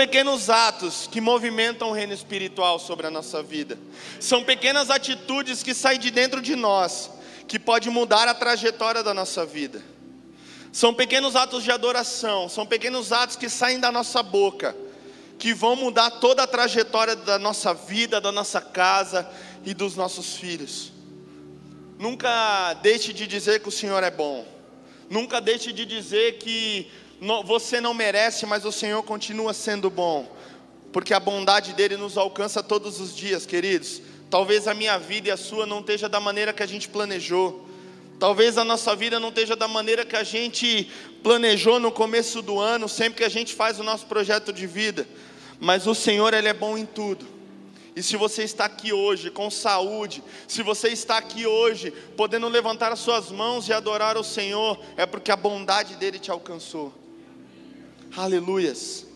Pequenos atos que movimentam o reino espiritual sobre a nossa vida. São pequenas atitudes que saem de dentro de nós, que pode mudar a trajetória da nossa vida. São pequenos atos de adoração, são pequenos atos que saem da nossa boca, que vão mudar toda a trajetória da nossa vida, da nossa casa e dos nossos filhos. Nunca deixe de dizer que o Senhor é bom. Nunca deixe de dizer que você não merece, mas o Senhor continua sendo bom, porque a bondade dele nos alcança todos os dias, queridos. Talvez a minha vida e a sua não esteja da maneira que a gente planejou. Talvez a nossa vida não esteja da maneira que a gente planejou no começo do ano, sempre que a gente faz o nosso projeto de vida. Mas o Senhor, Ele é bom em tudo. E se você está aqui hoje com saúde, se você está aqui hoje podendo levantar as suas mãos e adorar o Senhor, é porque a bondade dele te alcançou. Aleluias.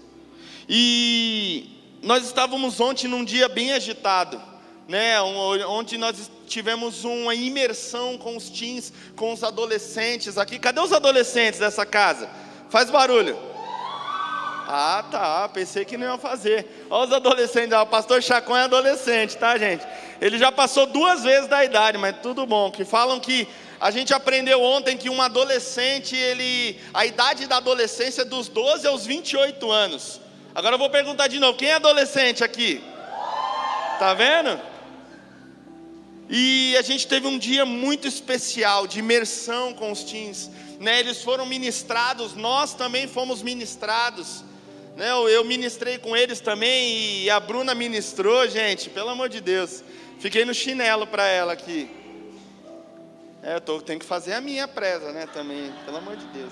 E nós estávamos ontem num dia bem agitado, né? Ontem nós tivemos uma imersão com os teens, com os adolescentes aqui. Cadê os adolescentes dessa casa? Faz barulho. Ah, tá. Pensei que não ia fazer. Olha os adolescentes. O pastor Chacon é adolescente, tá, gente? Ele já passou duas vezes da idade, mas tudo bom. Que falam que a gente aprendeu ontem que um adolescente, ele, a idade da adolescência é dos 12 aos 28 anos. Agora eu vou perguntar de novo, quem é adolescente aqui? Tá vendo? E a gente teve um dia muito especial de imersão com os teens, né? Eles foram ministrados, nós também fomos ministrados. Né? Eu ministrei com eles também e a Bruna ministrou, gente, pelo amor de Deus. Fiquei no chinelo para ela aqui. É, eu tô, tenho que fazer a minha presa, né, também, pelo amor de Deus.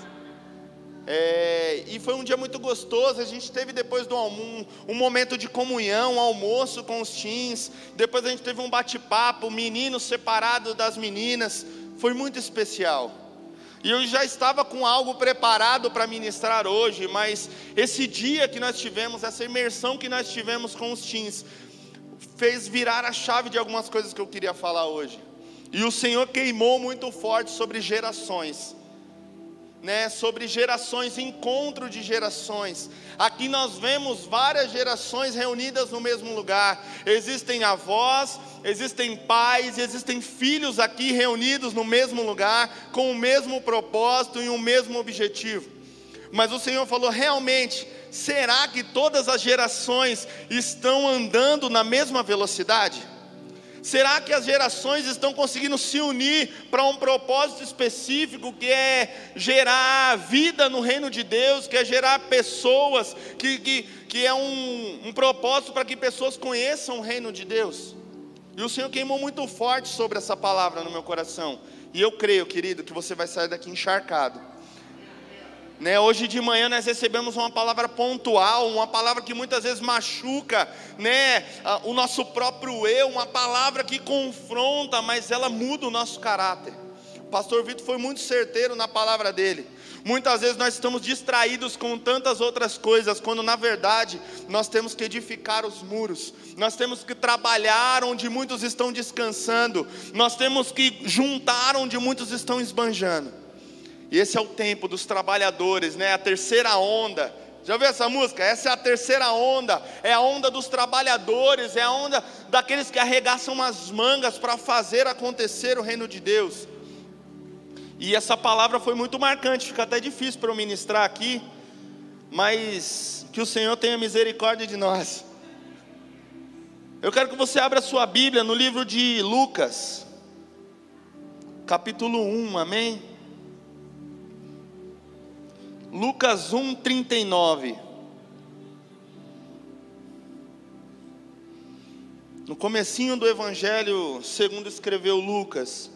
É, e foi um dia muito gostoso. A gente teve depois do almoço um momento de comunhão, um almoço com os teens. Depois a gente teve um bate-papo, meninos separados das meninas. Foi muito especial. E eu já estava com algo preparado para ministrar hoje, mas esse dia que nós tivemos, essa imersão que nós tivemos com os teens, fez virar a chave de algumas coisas que eu queria falar hoje. E o Senhor queimou muito forte sobre gerações. Né, sobre gerações, encontro de gerações. Aqui nós vemos várias gerações reunidas no mesmo lugar. Existem avós, existem pais, existem filhos aqui reunidos no mesmo lugar, com o mesmo propósito e o mesmo objetivo. Mas o Senhor falou: realmente, será que todas as gerações estão andando na mesma velocidade? Será que as gerações estão conseguindo se unir para um propósito específico que é gerar vida no reino de Deus, que é gerar pessoas, que, que, que é um, um propósito para que pessoas conheçam o reino de Deus? E o Senhor queimou muito forte sobre essa palavra no meu coração. E eu creio, querido, que você vai sair daqui encharcado né? Hoje de manhã nós recebemos uma palavra pontual, uma palavra que muitas vezes machuca né? o nosso próprio eu, uma palavra que confronta, mas ela muda o nosso caráter. O pastor Vitor foi muito certeiro na palavra dele. Muitas vezes nós estamos distraídos com tantas outras coisas, quando na verdade nós temos que edificar os muros, nós temos que trabalhar onde muitos estão descansando, nós temos que juntar onde muitos estão esbanjando. E esse é o tempo dos trabalhadores, né? A terceira onda. Já ouviu essa música? Essa é a terceira onda. É a onda dos trabalhadores, é a onda daqueles que arregaçam as mangas para fazer acontecer o reino de Deus. E essa palavra foi muito marcante, fica até difícil para eu ministrar aqui, mas que o Senhor tenha misericórdia de nós. Eu quero que você abra a sua Bíblia no livro de Lucas, capítulo 1, amém? Lucas 1, 39. No comecinho do Evangelho, segundo escreveu Lucas,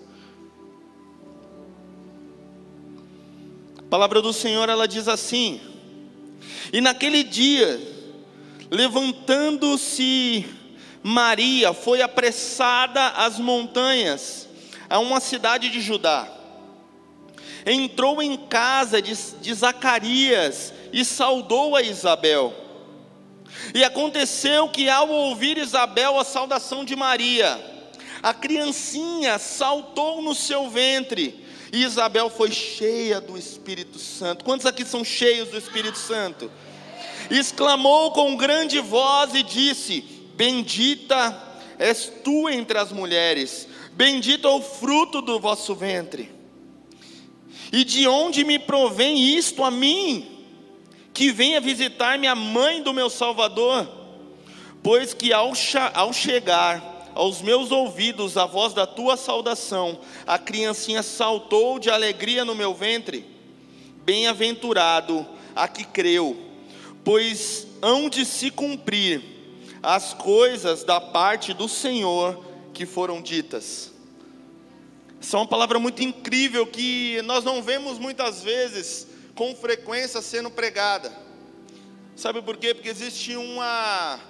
a palavra do Senhor ela diz assim: E naquele dia, levantando-se Maria, foi apressada às montanhas, a uma cidade de Judá entrou em casa de, de Zacarias e saudou a Isabel. E aconteceu que, ao ouvir Isabel a saudação de Maria, a criancinha saltou no seu ventre, e Isabel foi cheia do Espírito Santo. Quantos aqui são cheios do Espírito Santo? exclamou com grande voz e disse: Bendita és tu entre as mulheres, bendito é o fruto do vosso ventre. E de onde me provém isto a mim, que venha visitar minha mãe do meu Salvador? Pois que ao, ao chegar aos meus ouvidos a voz da tua saudação, a criancinha saltou de alegria no meu ventre. Bem-aventurado a que creu, pois hão de se cumprir as coisas da parte do Senhor que foram ditas. Essa é uma palavra muito incrível que nós não vemos muitas vezes com frequência sendo pregada. Sabe por quê? Porque existe uma,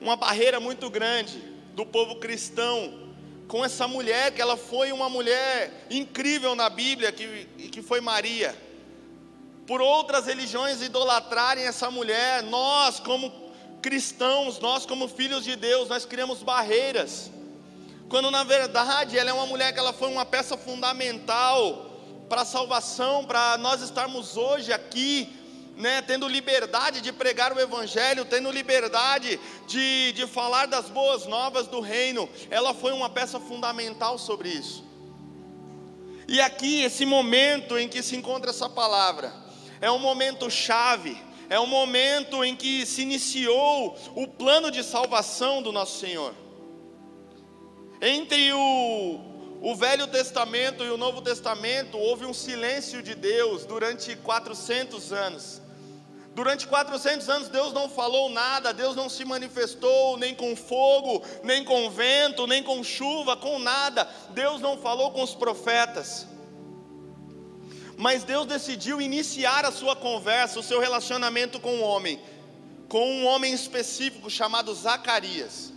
uma barreira muito grande do povo cristão com essa mulher, que ela foi uma mulher incrível na Bíblia, que, que foi Maria. Por outras religiões idolatrarem essa mulher, nós, como cristãos, nós, como filhos de Deus, nós criamos barreiras. Quando na verdade ela é uma mulher que ela foi uma peça fundamental para a salvação, para nós estarmos hoje aqui né, tendo liberdade de pregar o Evangelho, tendo liberdade de, de falar das boas novas do reino, ela foi uma peça fundamental sobre isso. E aqui, esse momento em que se encontra essa palavra, é um momento chave, é um momento em que se iniciou o plano de salvação do nosso Senhor. Entre o, o Velho Testamento e o Novo Testamento, houve um silêncio de Deus durante 400 anos. Durante 400 anos Deus não falou nada, Deus não se manifestou nem com fogo, nem com vento, nem com chuva, com nada. Deus não falou com os profetas. Mas Deus decidiu iniciar a sua conversa, o seu relacionamento com o homem, com um homem específico chamado Zacarias.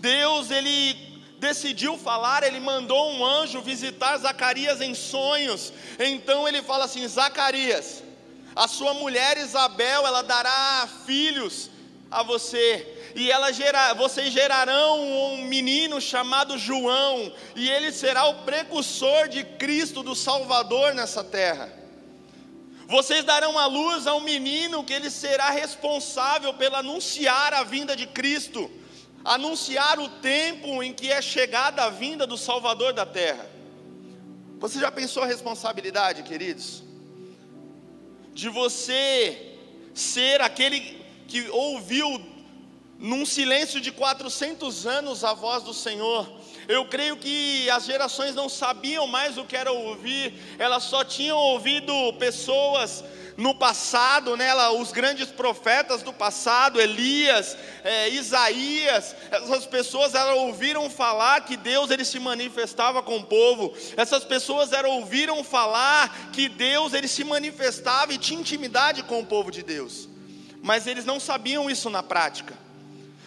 Deus, ele decidiu falar, ele mandou um anjo visitar Zacarias em sonhos. Então ele fala assim: Zacarias, a sua mulher Isabel, ela dará filhos a você. E ela gera, vocês gerarão um menino chamado João, e ele será o precursor de Cristo, do Salvador nessa terra. Vocês darão a luz a um menino que ele será responsável pelo anunciar a vinda de Cristo anunciar o tempo em que é chegada a vinda do Salvador da terra. Você já pensou a responsabilidade, queridos? De você ser aquele que ouviu num silêncio de 400 anos a voz do Senhor. Eu creio que as gerações não sabiam mais o que era ouvir, elas só tinham ouvido pessoas no passado, né, os grandes profetas do passado, Elias, é, Isaías, essas pessoas elas ouviram falar que Deus ele se manifestava com o povo. Essas pessoas elas ouviram falar que Deus ele se manifestava e tinha intimidade com o povo de Deus. Mas eles não sabiam isso na prática.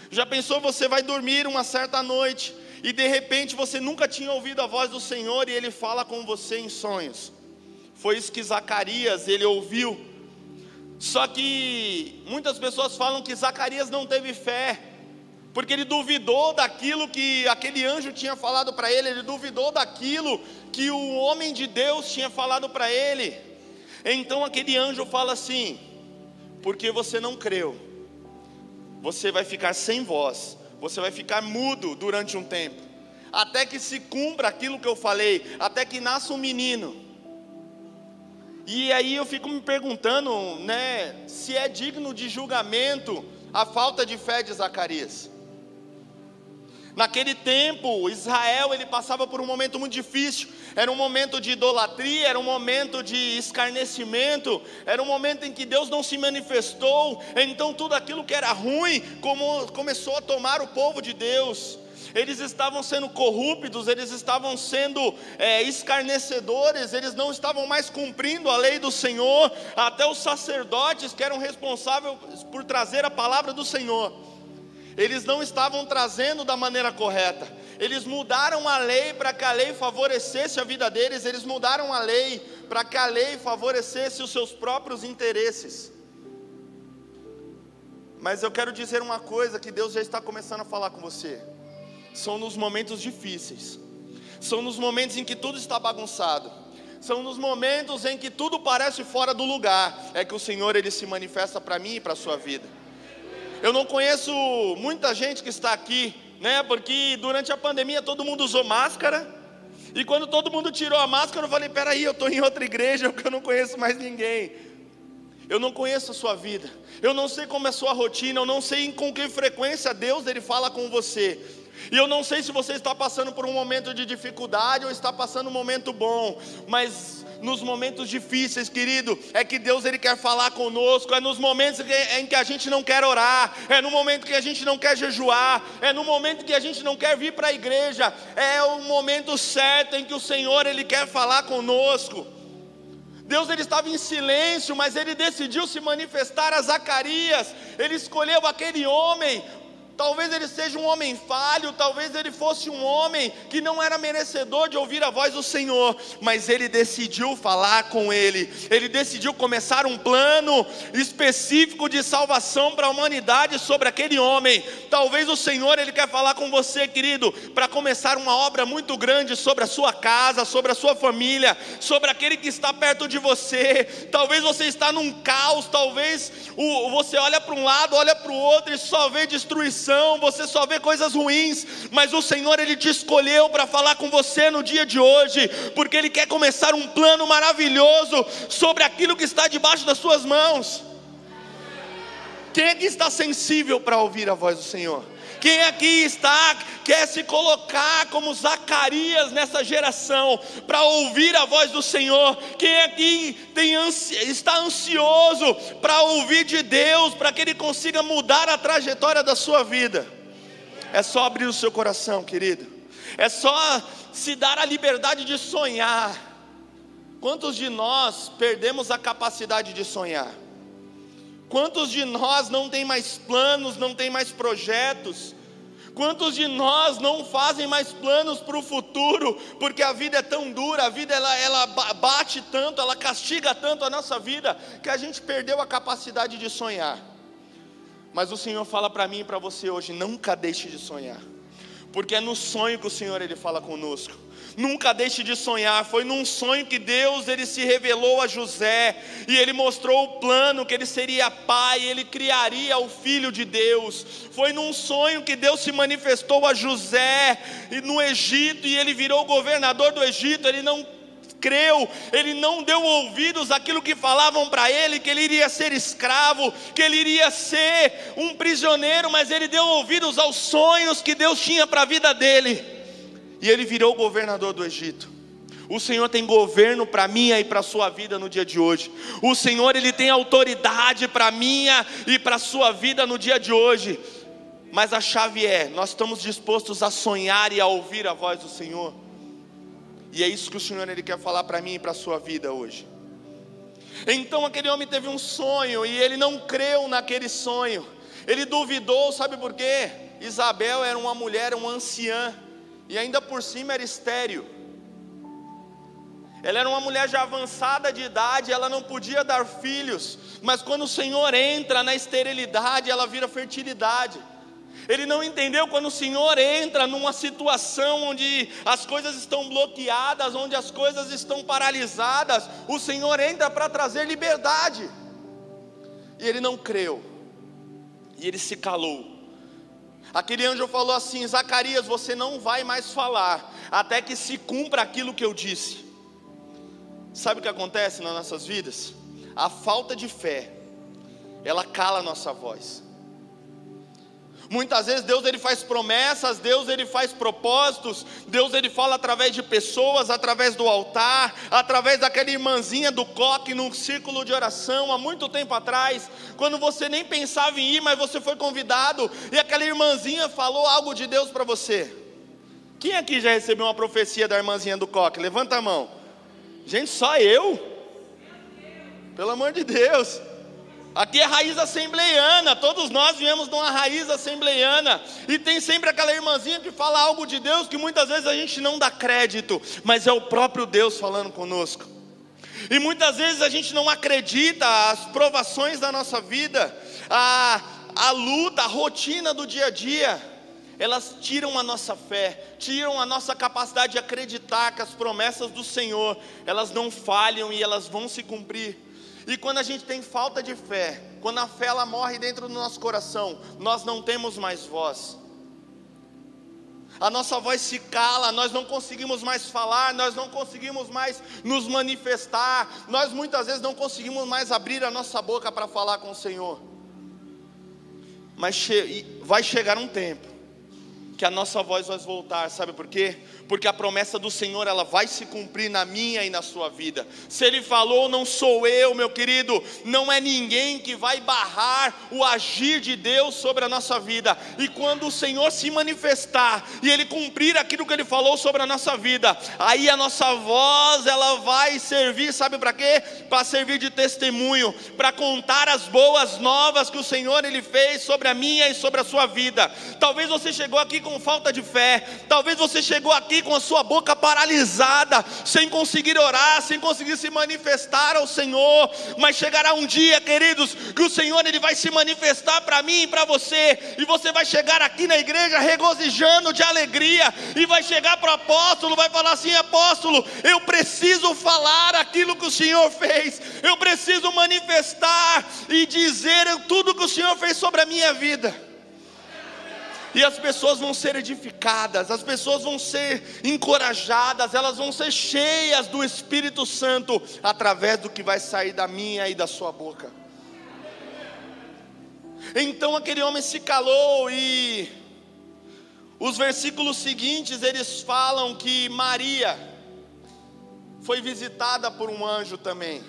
Já pensou você vai dormir uma certa noite e de repente você nunca tinha ouvido a voz do Senhor e ele fala com você em sonhos? Foi isso que Zacarias ele ouviu. Só que muitas pessoas falam que Zacarias não teve fé, porque ele duvidou daquilo que aquele anjo tinha falado para ele, ele duvidou daquilo que o homem de Deus tinha falado para ele. Então aquele anjo fala assim: porque você não creu, você vai ficar sem voz, você vai ficar mudo durante um tempo, até que se cumpra aquilo que eu falei, até que nasça um menino. E aí eu fico me perguntando, né, se é digno de julgamento a falta de fé de Zacarias. Naquele tempo, Israel ele passava por um momento muito difícil. Era um momento de idolatria, era um momento de escarnecimento, era um momento em que Deus não se manifestou. Então tudo aquilo que era ruim como, começou a tomar o povo de Deus eles estavam sendo corruptos, eles estavam sendo é, escarnecedores, eles não estavam mais cumprindo a lei do Senhor, até os sacerdotes que eram responsáveis por trazer a palavra do Senhor, eles não estavam trazendo da maneira correta, eles mudaram a lei para que a lei favorecesse a vida deles, eles mudaram a lei para que a lei favorecesse os seus próprios interesses. Mas eu quero dizer uma coisa que Deus já está começando a falar com você. São nos momentos difíceis, são nos momentos em que tudo está bagunçado, São nos momentos em que tudo parece fora do lugar, é que o Senhor ele se manifesta para mim e para a sua vida. Eu não conheço muita gente que está aqui, né? Porque durante a pandemia todo mundo usou máscara. E quando todo mundo tirou a máscara, eu falei: peraí, eu estou em outra igreja, porque eu não conheço mais ninguém. Eu não conheço a sua vida. Eu não sei como é a sua rotina. Eu não sei com que frequência Deus ele fala com você. E eu não sei se você está passando por um momento de dificuldade ou está passando um momento bom, mas nos momentos difíceis, querido, é que Deus ele quer falar conosco, é nos momentos em que a gente não quer orar, é no momento que a gente não quer jejuar, é no momento que a gente não quer vir para a igreja, é o momento certo em que o Senhor ele quer falar conosco. Deus ele estava em silêncio, mas ele decidiu se manifestar a Zacarias. Ele escolheu aquele homem Talvez ele seja um homem falho, talvez ele fosse um homem que não era merecedor de ouvir a voz do Senhor, mas ele decidiu falar com ele, ele decidiu começar um plano específico de salvação para a humanidade sobre aquele homem. Talvez o Senhor ele quer falar com você, querido, para começar uma obra muito grande sobre a sua casa, sobre a sua família, sobre aquele que está perto de você. Talvez você está num caos, talvez você olha para um lado, olha para o outro e só vê destruição você só vê coisas ruins, mas o Senhor ele te escolheu para falar com você no dia de hoje, porque ele quer começar um plano maravilhoso sobre aquilo que está debaixo das suas mãos. Quem é que está sensível para ouvir a voz do Senhor? Quem aqui está, quer se colocar como Zacarias nessa geração, para ouvir a voz do Senhor? Quem aqui tem ansi, está ansioso para ouvir de Deus, para que Ele consiga mudar a trajetória da sua vida? É só abrir o seu coração, querido, é só se dar a liberdade de sonhar. Quantos de nós perdemos a capacidade de sonhar? Quantos de nós não tem mais planos, não tem mais projetos? Quantos de nós não fazem mais planos para o futuro, porque a vida é tão dura, a vida ela, ela bate tanto, ela castiga tanto a nossa vida, que a gente perdeu a capacidade de sonhar. Mas o Senhor fala para mim e para você hoje: nunca deixe de sonhar, porque é no sonho que o Senhor ele fala conosco. Nunca deixe de sonhar. Foi num sonho que Deus ele se revelou a José e ele mostrou o plano que ele seria pai, ele criaria o filho de Deus. Foi num sonho que Deus se manifestou a José no Egito e ele virou governador do Egito. Ele não creu, ele não deu ouvidos àquilo que falavam para ele, que ele iria ser escravo, que ele iria ser um prisioneiro, mas ele deu ouvidos aos sonhos que Deus tinha para a vida dele e ele virou governador do Egito. O Senhor tem governo para minha e para a sua vida no dia de hoje. O Senhor ele tem autoridade para minha e para a sua vida no dia de hoje. Mas a chave é, nós estamos dispostos a sonhar e a ouvir a voz do Senhor. E é isso que o Senhor ele quer falar para mim e para a sua vida hoje. Então aquele homem teve um sonho e ele não creu naquele sonho. Ele duvidou, sabe por quê? Isabel era uma mulher, uma anciã e ainda por cima era estéreo. Ela era uma mulher já avançada de idade, ela não podia dar filhos, mas quando o Senhor entra na esterilidade, ela vira fertilidade. Ele não entendeu quando o Senhor entra numa situação onde as coisas estão bloqueadas, onde as coisas estão paralisadas, o Senhor entra para trazer liberdade. E ele não creu, e ele se calou. Aquele anjo falou assim: Zacarias, você não vai mais falar, até que se cumpra aquilo que eu disse. Sabe o que acontece nas nossas vidas? A falta de fé, ela cala a nossa voz. Muitas vezes Deus ele faz promessas, Deus ele faz propósitos, Deus ele fala através de pessoas, através do altar, através daquela irmãzinha do coque num círculo de oração há muito tempo atrás, quando você nem pensava em ir, mas você foi convidado e aquela irmãzinha falou algo de Deus para você. Quem aqui já recebeu uma profecia da irmãzinha do coque? Levanta a mão. Gente, só eu? Pelo amor de Deus. Aqui é raiz assembleiana, todos nós viemos de uma raiz assembleiana, e tem sempre aquela irmãzinha que fala algo de Deus que muitas vezes a gente não dá crédito, mas é o próprio Deus falando conosco. E muitas vezes a gente não acredita as provações da nossa vida, a, a luta, a rotina do dia a dia. elas tiram a nossa fé, tiram a nossa capacidade de acreditar que as promessas do Senhor, elas não falham e elas vão se cumprir. E quando a gente tem falta de fé, quando a fé ela morre dentro do nosso coração, nós não temos mais voz. A nossa voz se cala, nós não conseguimos mais falar, nós não conseguimos mais nos manifestar, nós muitas vezes não conseguimos mais abrir a nossa boca para falar com o Senhor. Mas vai chegar um tempo que a nossa voz vai voltar, sabe por quê? Porque a promessa do Senhor ela vai se cumprir na minha e na sua vida. Se ele falou, não sou eu, meu querido, não é ninguém que vai barrar o agir de Deus sobre a nossa vida. E quando o Senhor se manifestar e ele cumprir aquilo que ele falou sobre a nossa vida, aí a nossa voz ela vai servir, sabe para quê? Para servir de testemunho, para contar as boas novas que o Senhor ele fez sobre a minha e sobre a sua vida. Talvez você chegou aqui com falta de fé, talvez você chegou aqui com a sua boca paralisada, sem conseguir orar, sem conseguir se manifestar ao Senhor, mas chegará um dia, queridos, que o Senhor ele vai se manifestar para mim e para você, e você vai chegar aqui na igreja regozijando de alegria, e vai chegar para o apóstolo, vai falar assim: apóstolo, eu preciso falar aquilo que o Senhor fez, eu preciso manifestar e dizer tudo que o Senhor fez sobre a minha vida e as pessoas vão ser edificadas, as pessoas vão ser encorajadas, elas vão ser cheias do Espírito Santo através do que vai sair da minha e da sua boca. Então aquele homem se calou e os versículos seguintes eles falam que Maria foi visitada por um anjo também.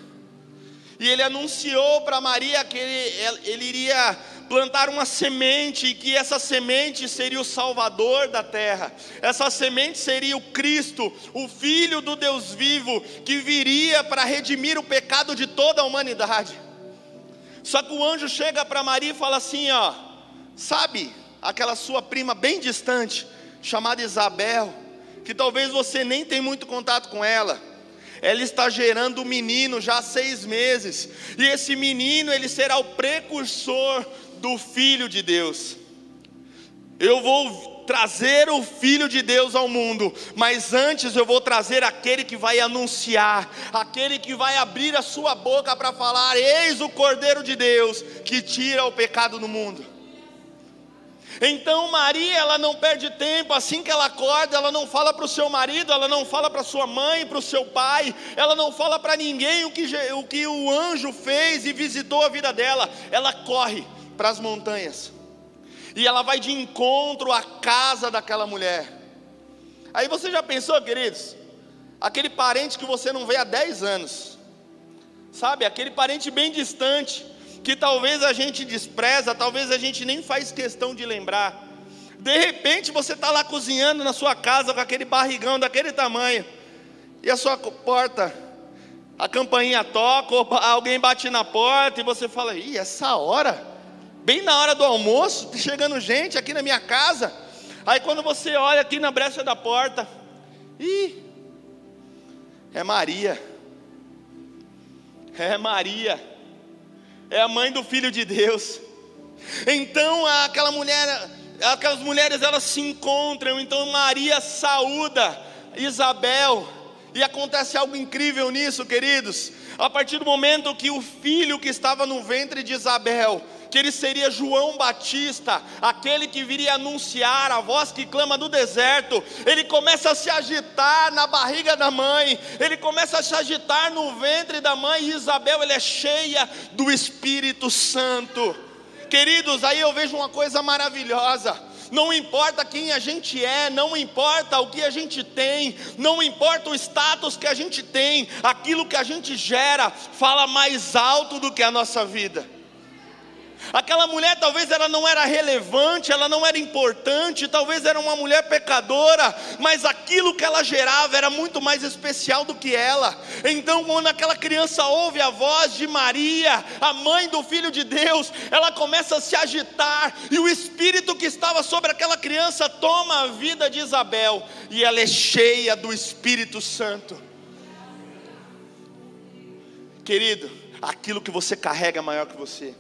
E ele anunciou para Maria que ele, ele iria plantar uma semente e que essa semente seria o Salvador da terra. Essa semente seria o Cristo, o Filho do Deus vivo, que viria para redimir o pecado de toda a humanidade. Só que o anjo chega para Maria e fala assim: ó, sabe aquela sua prima bem distante, chamada Isabel, que talvez você nem tenha muito contato com ela ela está gerando um menino já há seis meses, e esse menino ele será o precursor do Filho de Deus. Eu vou trazer o Filho de Deus ao mundo, mas antes eu vou trazer aquele que vai anunciar, aquele que vai abrir a sua boca para falar: Eis o Cordeiro de Deus que tira o pecado do mundo. Então Maria, ela não perde tempo, assim que ela acorda, ela não fala para o seu marido, ela não fala para sua mãe, para o seu pai, ela não fala para ninguém o que, o que o anjo fez e visitou a vida dela, ela corre para as montanhas. E ela vai de encontro à casa daquela mulher. Aí você já pensou, queridos? Aquele parente que você não vê há 10 anos. Sabe? Aquele parente bem distante, que talvez a gente despreza, talvez a gente nem faz questão de lembrar. De repente você está lá cozinhando na sua casa com aquele barrigão daquele tamanho, e a sua porta, a campainha toca, alguém bate na porta, e você fala: ih, essa hora? Bem na hora do almoço, tá chegando gente aqui na minha casa. Aí quando você olha aqui na brecha da porta, ih, é Maria. É Maria. É a mãe do filho de Deus. Então aquela mulher, aquelas mulheres elas se encontram, então Maria saúda Isabel. E acontece algo incrível nisso, queridos. A partir do momento que o filho que estava no ventre de Isabel que ele seria João Batista, aquele que viria anunciar a voz que clama do deserto. Ele começa a se agitar na barriga da mãe, ele começa a se agitar no ventre da mãe. E Isabel, ele é cheia do Espírito Santo. Queridos, aí eu vejo uma coisa maravilhosa. Não importa quem a gente é, não importa o que a gente tem, não importa o status que a gente tem, aquilo que a gente gera fala mais alto do que a nossa vida. Aquela mulher talvez ela não era relevante, ela não era importante, talvez era uma mulher pecadora, mas aquilo que ela gerava era muito mais especial do que ela. Então, quando aquela criança ouve a voz de Maria, a mãe do filho de Deus, ela começa a se agitar, e o espírito que estava sobre aquela criança toma a vida de Isabel, e ela é cheia do Espírito Santo. Querido, aquilo que você carrega é maior que você.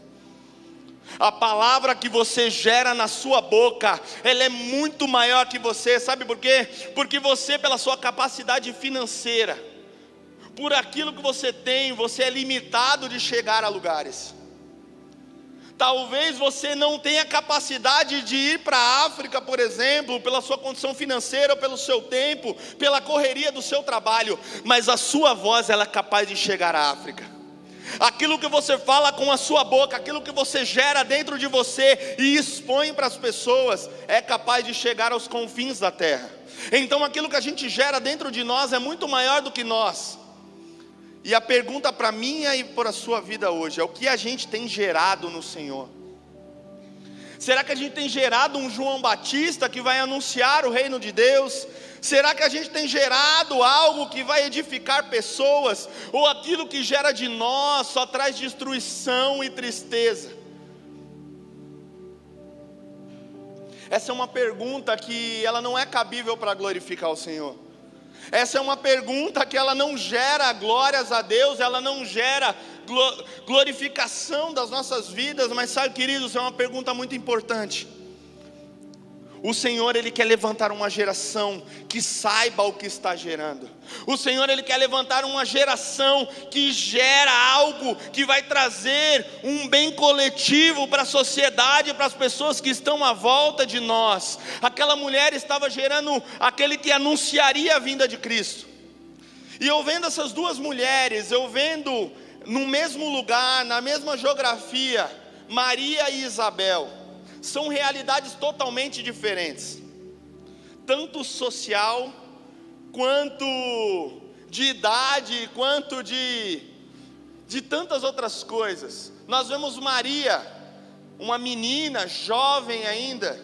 A palavra que você gera na sua boca, ela é muito maior que você, sabe por quê? Porque você, pela sua capacidade financeira, por aquilo que você tem, você é limitado de chegar a lugares. Talvez você não tenha capacidade de ir para a África, por exemplo, pela sua condição financeira, pelo seu tempo, pela correria do seu trabalho, mas a sua voz ela é capaz de chegar à África. Aquilo que você fala com a sua boca, aquilo que você gera dentro de você e expõe para as pessoas, é capaz de chegar aos confins da terra. Então aquilo que a gente gera dentro de nós é muito maior do que nós. E a pergunta para mim e para a sua vida hoje é: o que a gente tem gerado no Senhor? Será que a gente tem gerado um João Batista que vai anunciar o reino de Deus? Será que a gente tem gerado algo que vai edificar pessoas? Ou aquilo que gera de nós só traz destruição e tristeza? Essa é uma pergunta que ela não é cabível para glorificar o Senhor. Essa é uma pergunta que ela não gera glórias a Deus, ela não gera glorificação das nossas vidas, mas sabe, queridos, é uma pergunta muito importante. O Senhor ele quer levantar uma geração que saiba o que está gerando. O Senhor ele quer levantar uma geração que gera algo que vai trazer um bem coletivo para a sociedade, para as pessoas que estão à volta de nós. Aquela mulher estava gerando aquele que anunciaria a vinda de Cristo. E eu vendo essas duas mulheres, eu vendo no mesmo lugar, na mesma geografia, Maria e Isabel são realidades totalmente diferentes, tanto social, quanto de idade, quanto de, de tantas outras coisas. Nós vemos Maria, uma menina jovem ainda.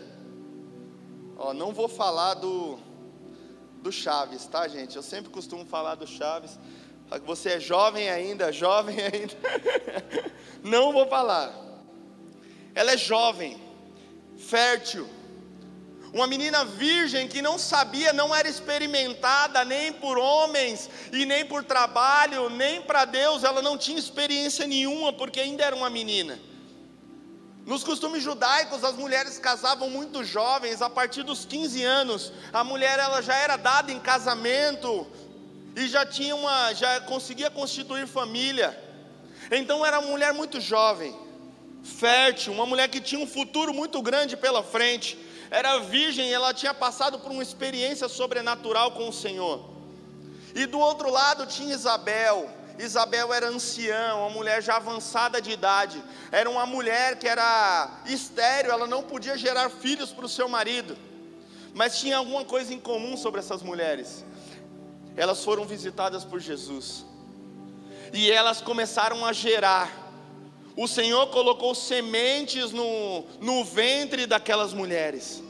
Ó, não vou falar do, do Chaves, tá, gente? Eu sempre costumo falar do Chaves. Você é jovem ainda, jovem ainda. não vou falar. Ela é jovem fértil. Uma menina virgem que não sabia, não era experimentada nem por homens e nem por trabalho, nem para Deus, ela não tinha experiência nenhuma, porque ainda era uma menina. Nos costumes judaicos, as mulheres casavam muito jovens, a partir dos 15 anos, a mulher ela já era dada em casamento e já tinha uma, já conseguia constituir família. Então era uma mulher muito jovem fértil, uma mulher que tinha um futuro muito grande pela frente, era virgem ela tinha passado por uma experiência sobrenatural com o Senhor. E do outro lado tinha Isabel. Isabel era anciã, uma mulher já avançada de idade. Era uma mulher que era estéril, ela não podia gerar filhos para o seu marido. Mas tinha alguma coisa em comum sobre essas mulheres. Elas foram visitadas por Jesus. E elas começaram a gerar o Senhor colocou sementes no, no ventre daquelas mulheres.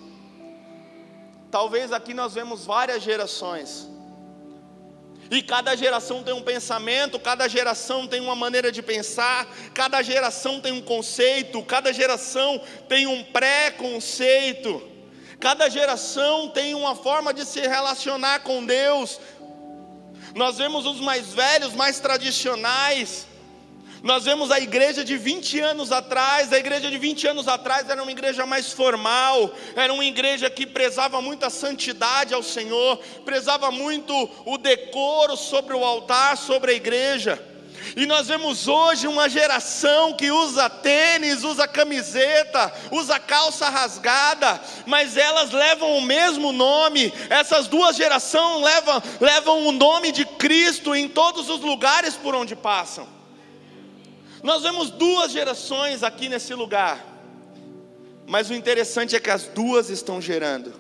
Talvez aqui nós vemos várias gerações. E cada geração tem um pensamento, cada geração tem uma maneira de pensar, cada geração tem um conceito, cada geração tem um pré-conceito, cada geração tem uma forma de se relacionar com Deus. Nós vemos os mais velhos, mais tradicionais, nós vemos a igreja de 20 anos atrás, a igreja de 20 anos atrás era uma igreja mais formal, era uma igreja que prezava muito a santidade ao Senhor, prezava muito o decoro sobre o altar, sobre a igreja. E nós vemos hoje uma geração que usa tênis, usa camiseta, usa calça rasgada, mas elas levam o mesmo nome. Essas duas gerações levam, levam o nome de Cristo em todos os lugares por onde passam. Nós vemos duas gerações aqui nesse lugar, mas o interessante é que as duas estão gerando.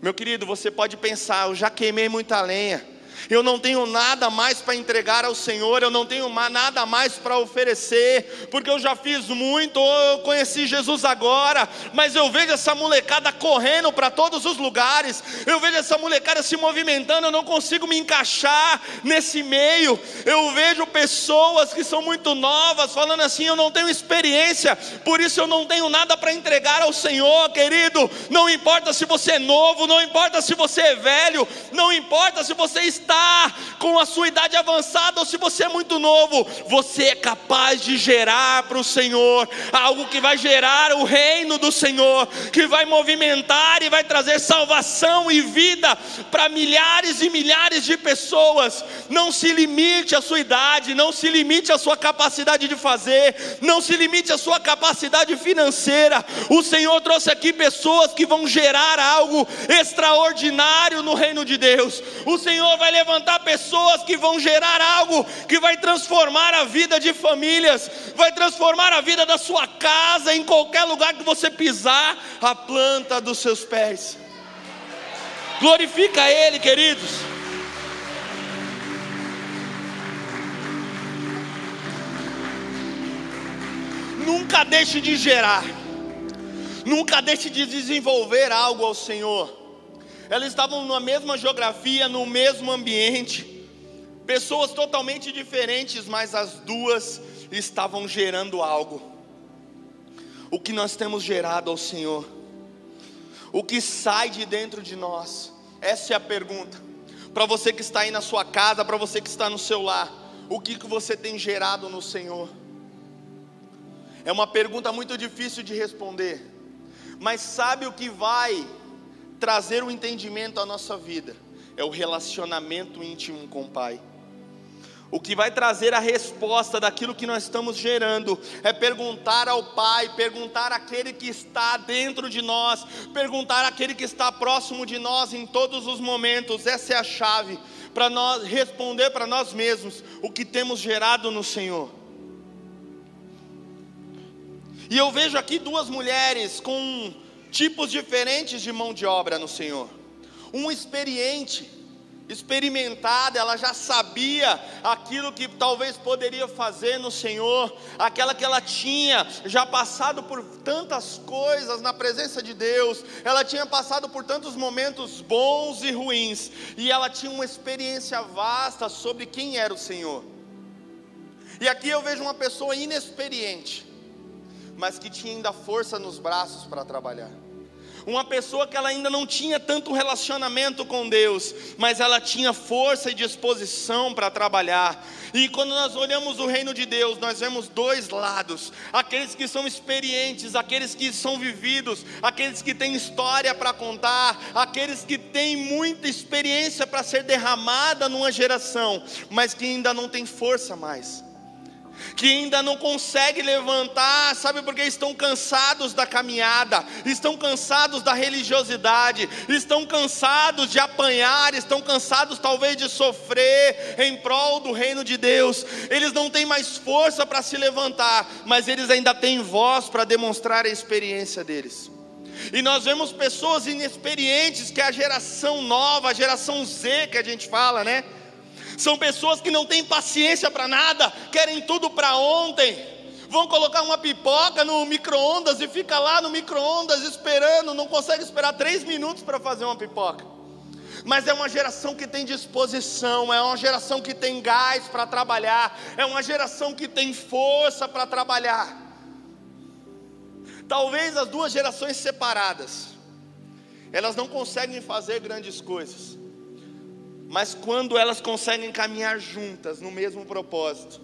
Meu querido, você pode pensar, eu já queimei muita lenha eu não tenho nada mais para entregar ao Senhor, eu não tenho nada mais para oferecer, porque eu já fiz muito, eu conheci Jesus agora, mas eu vejo essa molecada correndo para todos os lugares, eu vejo essa molecada se movimentando, eu não consigo me encaixar nesse meio, eu vejo pessoas que são muito novas falando assim: eu não tenho experiência, por isso eu não tenho nada para entregar ao Senhor, querido. Não importa se você é novo, não importa se você é velho, não importa se você está está com a sua idade avançada ou se você é muito novo, você é capaz de gerar para o Senhor algo que vai gerar o reino do Senhor, que vai movimentar e vai trazer salvação e vida para milhares e milhares de pessoas. Não se limite à sua idade, não se limite à sua capacidade de fazer, não se limite à sua capacidade financeira. O Senhor trouxe aqui pessoas que vão gerar algo extraordinário no reino de Deus. O Senhor vai levantar pessoas que vão gerar algo que vai transformar a vida de famílias, vai transformar a vida da sua casa, em qualquer lugar que você pisar, a planta dos seus pés. Glorifica Ele, queridos. Nunca deixe de gerar, nunca deixe de desenvolver algo ao Senhor. Elas estavam na mesma geografia, no mesmo ambiente, pessoas totalmente diferentes, mas as duas estavam gerando algo. O que nós temos gerado ao Senhor? O que sai de dentro de nós? Essa é a pergunta. Para você que está aí na sua casa, para você que está no seu lar, o que, que você tem gerado no Senhor? É uma pergunta muito difícil de responder, mas sabe o que vai trazer o entendimento à nossa vida? É o relacionamento íntimo com o Pai. O que vai trazer a resposta daquilo que nós estamos gerando é perguntar ao Pai, perguntar àquele que está dentro de nós, perguntar àquele que está próximo de nós em todos os momentos. Essa é a chave para nós responder para nós mesmos o que temos gerado no Senhor. E eu vejo aqui duas mulheres com tipos diferentes de mão de obra no Senhor. Um experiente, experimentada, ela já sabia aquilo que talvez poderia fazer no Senhor, aquela que ela tinha já passado por tantas coisas na presença de Deus, ela tinha passado por tantos momentos bons e ruins, e ela tinha uma experiência vasta sobre quem era o Senhor. E aqui eu vejo uma pessoa inexperiente, mas que tinha ainda força nos braços para trabalhar. Uma pessoa que ela ainda não tinha tanto relacionamento com Deus, mas ela tinha força e disposição para trabalhar. E quando nós olhamos o reino de Deus, nós vemos dois lados: aqueles que são experientes, aqueles que são vividos, aqueles que têm história para contar, aqueles que têm muita experiência para ser derramada numa geração, mas que ainda não têm força mais que ainda não consegue levantar, sabe porque estão cansados da caminhada, estão cansados da religiosidade, estão cansados de apanhar, estão cansados talvez de sofrer em prol do reino de Deus. Eles não têm mais força para se levantar, mas eles ainda têm voz para demonstrar a experiência deles. E nós vemos pessoas inexperientes, que é a geração nova, a geração Z que a gente fala, né? São pessoas que não têm paciência para nada, querem tudo para ontem. Vão colocar uma pipoca no micro-ondas e fica lá no micro-ondas esperando, não consegue esperar três minutos para fazer uma pipoca. Mas é uma geração que tem disposição, é uma geração que tem gás para trabalhar, é uma geração que tem força para trabalhar. Talvez as duas gerações separadas, elas não conseguem fazer grandes coisas, mas quando elas conseguem caminhar juntas no mesmo propósito,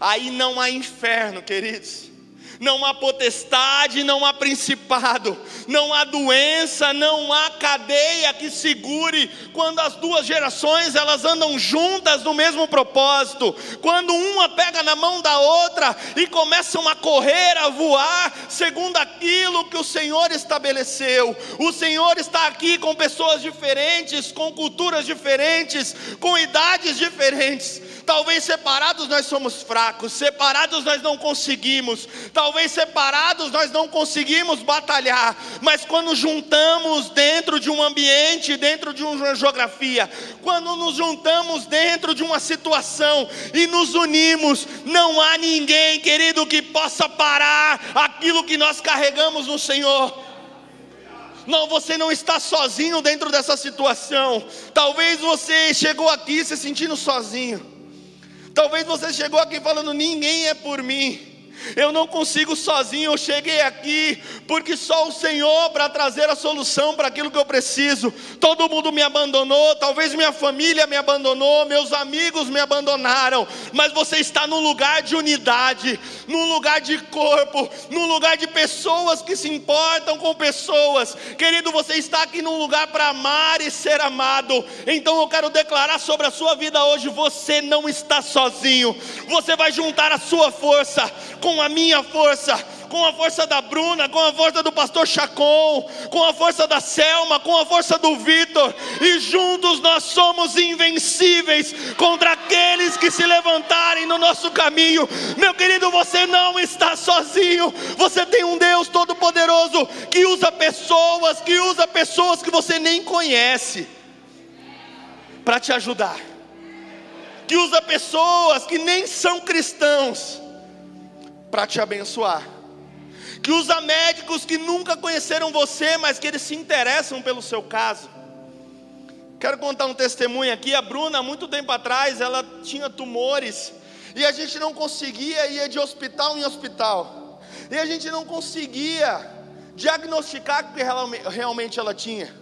aí não há inferno, queridos não há potestade, não há principado, não há doença, não há cadeia que segure quando as duas gerações elas andam juntas no mesmo propósito. Quando uma pega na mão da outra e começam a correr, a voar segundo aquilo que o Senhor estabeleceu. O Senhor está aqui com pessoas diferentes, com culturas diferentes, com idades diferentes. Talvez separados nós somos fracos, separados nós não conseguimos. Talvez separados nós não conseguimos batalhar, mas quando juntamos dentro de um ambiente, dentro de uma geografia, quando nos juntamos dentro de uma situação e nos unimos, não há ninguém, querido, que possa parar aquilo que nós carregamos no Senhor. Não, você não está sozinho dentro dessa situação. Talvez você chegou aqui se sentindo sozinho. Talvez você chegou aqui falando: ninguém é por mim. Eu não consigo sozinho, eu cheguei aqui porque só o Senhor para trazer a solução para aquilo que eu preciso. Todo mundo me abandonou, talvez minha família me abandonou, meus amigos me abandonaram, mas você está num lugar de unidade, num lugar de corpo, num lugar de pessoas que se importam com pessoas. Querido, você está aqui num lugar para amar e ser amado. Então eu quero declarar sobre a sua vida hoje: você não está sozinho. Você vai juntar a sua força com a minha força, com a força da Bruna, com a força do pastor Chacon, com a força da Selma, com a força do Vitor, e juntos nós somos invencíveis contra aqueles que se levantarem no nosso caminho. Meu querido, você não está sozinho, você tem um Deus Todo-Poderoso que usa pessoas, que usa pessoas que você nem conhece para te ajudar. Que usa pessoas que nem são cristãos para te abençoar. Que usa médicos que nunca conheceram você, mas que eles se interessam pelo seu caso. Quero contar um testemunho aqui. A Bruna, muito tempo atrás, ela tinha tumores e a gente não conseguia ir de hospital em hospital. E a gente não conseguia diagnosticar o que realmente ela tinha.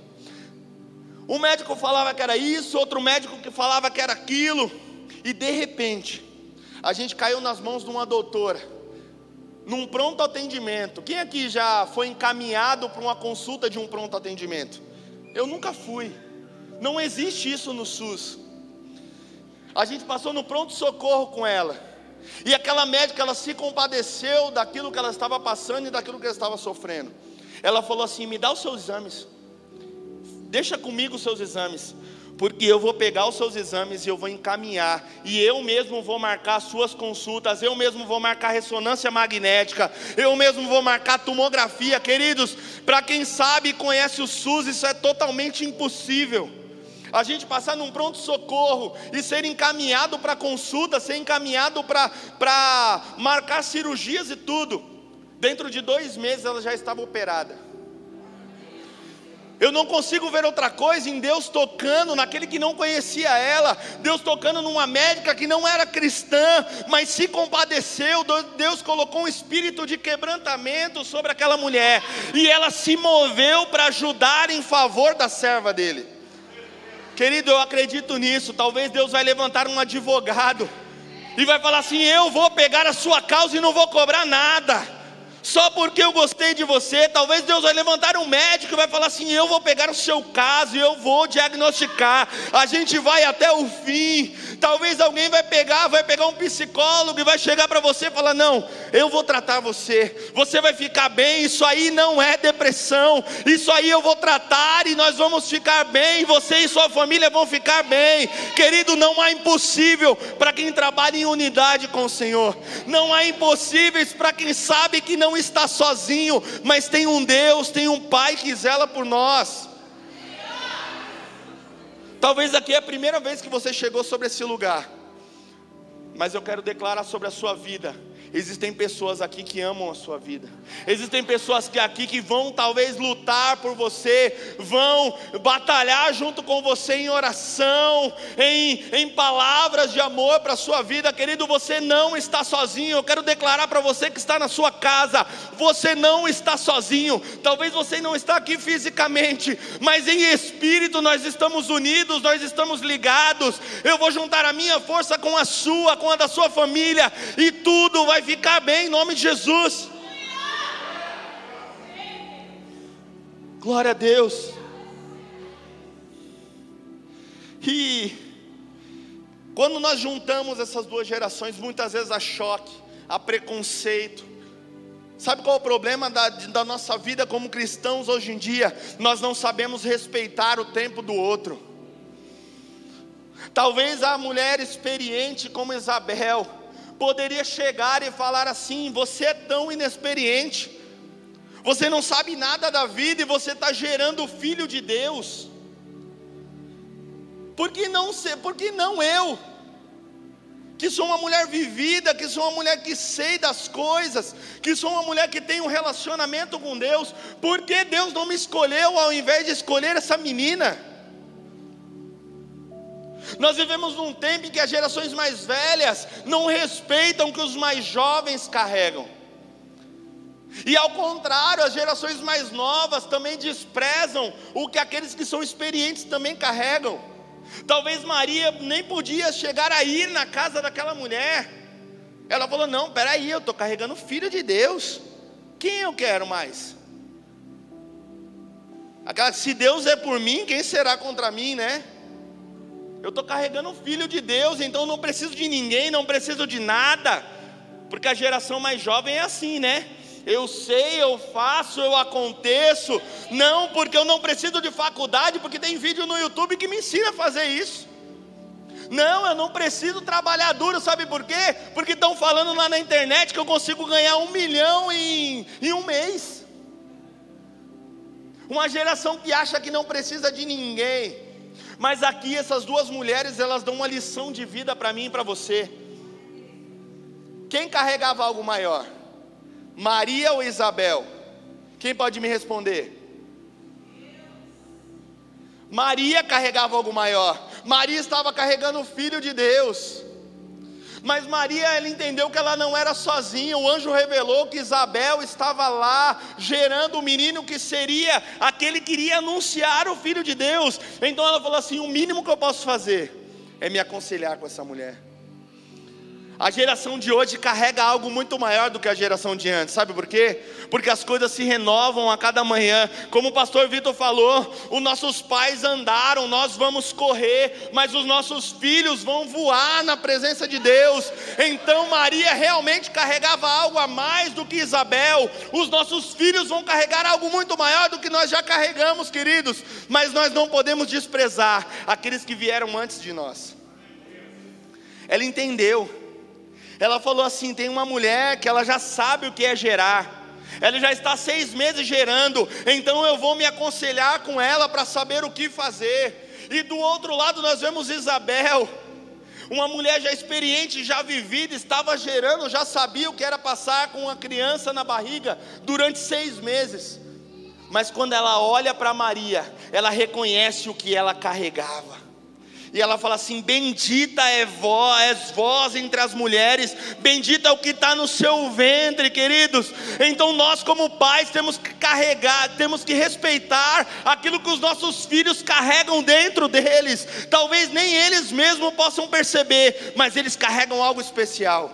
Um médico falava que era isso, outro médico que falava que era aquilo, e de repente, a gente caiu nas mãos de uma doutora num pronto atendimento. Quem aqui já foi encaminhado para uma consulta de um pronto atendimento? Eu nunca fui. Não existe isso no SUS. A gente passou no pronto socorro com ela. E aquela médica, ela se compadeceu daquilo que ela estava passando e daquilo que ela estava sofrendo. Ela falou assim: "Me dá os seus exames. Deixa comigo os seus exames porque eu vou pegar os seus exames e eu vou encaminhar, e eu mesmo vou marcar suas consultas, eu mesmo vou marcar ressonância magnética, eu mesmo vou marcar tomografia, queridos. Para quem sabe e conhece o SUS, isso é totalmente impossível. A gente passar num pronto-socorro e ser encaminhado para consulta, ser encaminhado para marcar cirurgias e tudo. Dentro de dois meses ela já estava operada. Eu não consigo ver outra coisa em Deus tocando naquele que não conhecia ela, Deus tocando numa médica que não era cristã, mas se compadeceu. Deus colocou um espírito de quebrantamento sobre aquela mulher e ela se moveu para ajudar em favor da serva dele. Querido, eu acredito nisso. Talvez Deus vai levantar um advogado e vai falar assim: Eu vou pegar a sua causa e não vou cobrar nada só porque eu gostei de você. Talvez Deus vai levantar um médico e vai falar assim: eu vou pegar o seu caso e eu vou diagnosticar. A gente vai até o fim. Talvez alguém vai pegar, vai pegar um psicólogo e vai chegar para você e falar: não, eu vou tratar você. Você vai ficar bem. Isso aí não é depressão. Isso aí eu vou tratar e nós vamos ficar bem. Você e sua família vão ficar bem. Querido, não há impossível para quem trabalha em unidade com o Senhor. Não há impossíveis para quem sabe que não não está sozinho, mas tem um Deus, tem um Pai que zela por nós. Talvez aqui é a primeira vez que você chegou sobre esse lugar, mas eu quero declarar sobre a sua vida Existem pessoas aqui que amam a sua vida. Existem pessoas que aqui que vão talvez lutar por você, vão batalhar junto com você em oração, em, em palavras de amor para a sua vida. Querido, você não está sozinho. Eu quero declarar para você que está na sua casa, você não está sozinho. Talvez você não está aqui fisicamente, mas em espírito nós estamos unidos, nós estamos ligados. Eu vou juntar a minha força com a sua, com a da sua família, e tudo vai ficar bem em nome de Jesus. Glória a Deus. E quando nós juntamos essas duas gerações, muitas vezes há choque, há preconceito. Sabe qual é o problema da, da nossa vida como cristãos hoje em dia? Nós não sabemos respeitar o tempo do outro. Talvez a mulher experiente como Isabel, poderia chegar e falar assim: você é tão inexperiente, você não sabe nada da vida e você está gerando o filho de Deus. Por que não ser? Por que não eu? Que sou uma mulher vivida, que sou uma mulher que sei das coisas, que sou uma mulher que tem um relacionamento com Deus. Por que Deus não me escolheu ao invés de escolher essa menina? Nós vivemos num tempo em que as gerações mais velhas não respeitam o que os mais jovens carregam. E ao contrário, as gerações mais novas também desprezam o que aqueles que são experientes também carregam. Talvez Maria nem podia chegar a ir na casa daquela mulher. Ela falou: Não, peraí, eu estou carregando o filho de Deus. Quem eu quero mais? Aquela, se Deus é por mim, quem será contra mim, né? Eu estou carregando o filho de Deus, então não preciso de ninguém, não preciso de nada. Porque a geração mais jovem é assim, né? Eu sei, eu faço, eu aconteço. Não, porque eu não preciso de faculdade, porque tem vídeo no YouTube que me ensina a fazer isso. Não, eu não preciso trabalhar duro, sabe por quê? Porque estão falando lá na internet que eu consigo ganhar um milhão em, em um mês. Uma geração que acha que não precisa de ninguém. Mas aqui essas duas mulheres, elas dão uma lição de vida para mim e para você. Quem carregava algo maior? Maria ou Isabel? Quem pode me responder? Maria carregava algo maior. Maria estava carregando o filho de Deus. Mas Maria, ela entendeu que ela não era sozinha. O anjo revelou que Isabel estava lá, gerando o menino que seria aquele que iria anunciar o filho de Deus. Então ela falou assim: o mínimo que eu posso fazer é me aconselhar com essa mulher. A geração de hoje carrega algo muito maior do que a geração de antes, sabe por quê? Porque as coisas se renovam a cada manhã. Como o pastor Vitor falou, os nossos pais andaram, nós vamos correr, mas os nossos filhos vão voar na presença de Deus. Então Maria realmente carregava algo a mais do que Isabel. Os nossos filhos vão carregar algo muito maior do que nós já carregamos, queridos. Mas nós não podemos desprezar aqueles que vieram antes de nós. Ela entendeu ela falou assim: tem uma mulher que ela já sabe o que é gerar. Ela já está seis meses gerando, então eu vou me aconselhar com ela para saber o que fazer. E do outro lado nós vemos Isabel, uma mulher já experiente, já vivida, estava gerando, já sabia o que era passar com uma criança na barriga durante seis meses. Mas quando ela olha para Maria, ela reconhece o que ela carregava. E ela fala assim: Bendita é vós, és vós entre as mulheres, bendita é o que está no seu ventre, queridos. Então nós, como pais, temos que carregar, temos que respeitar aquilo que os nossos filhos carregam dentro deles. Talvez nem eles mesmos possam perceber, mas eles carregam algo especial.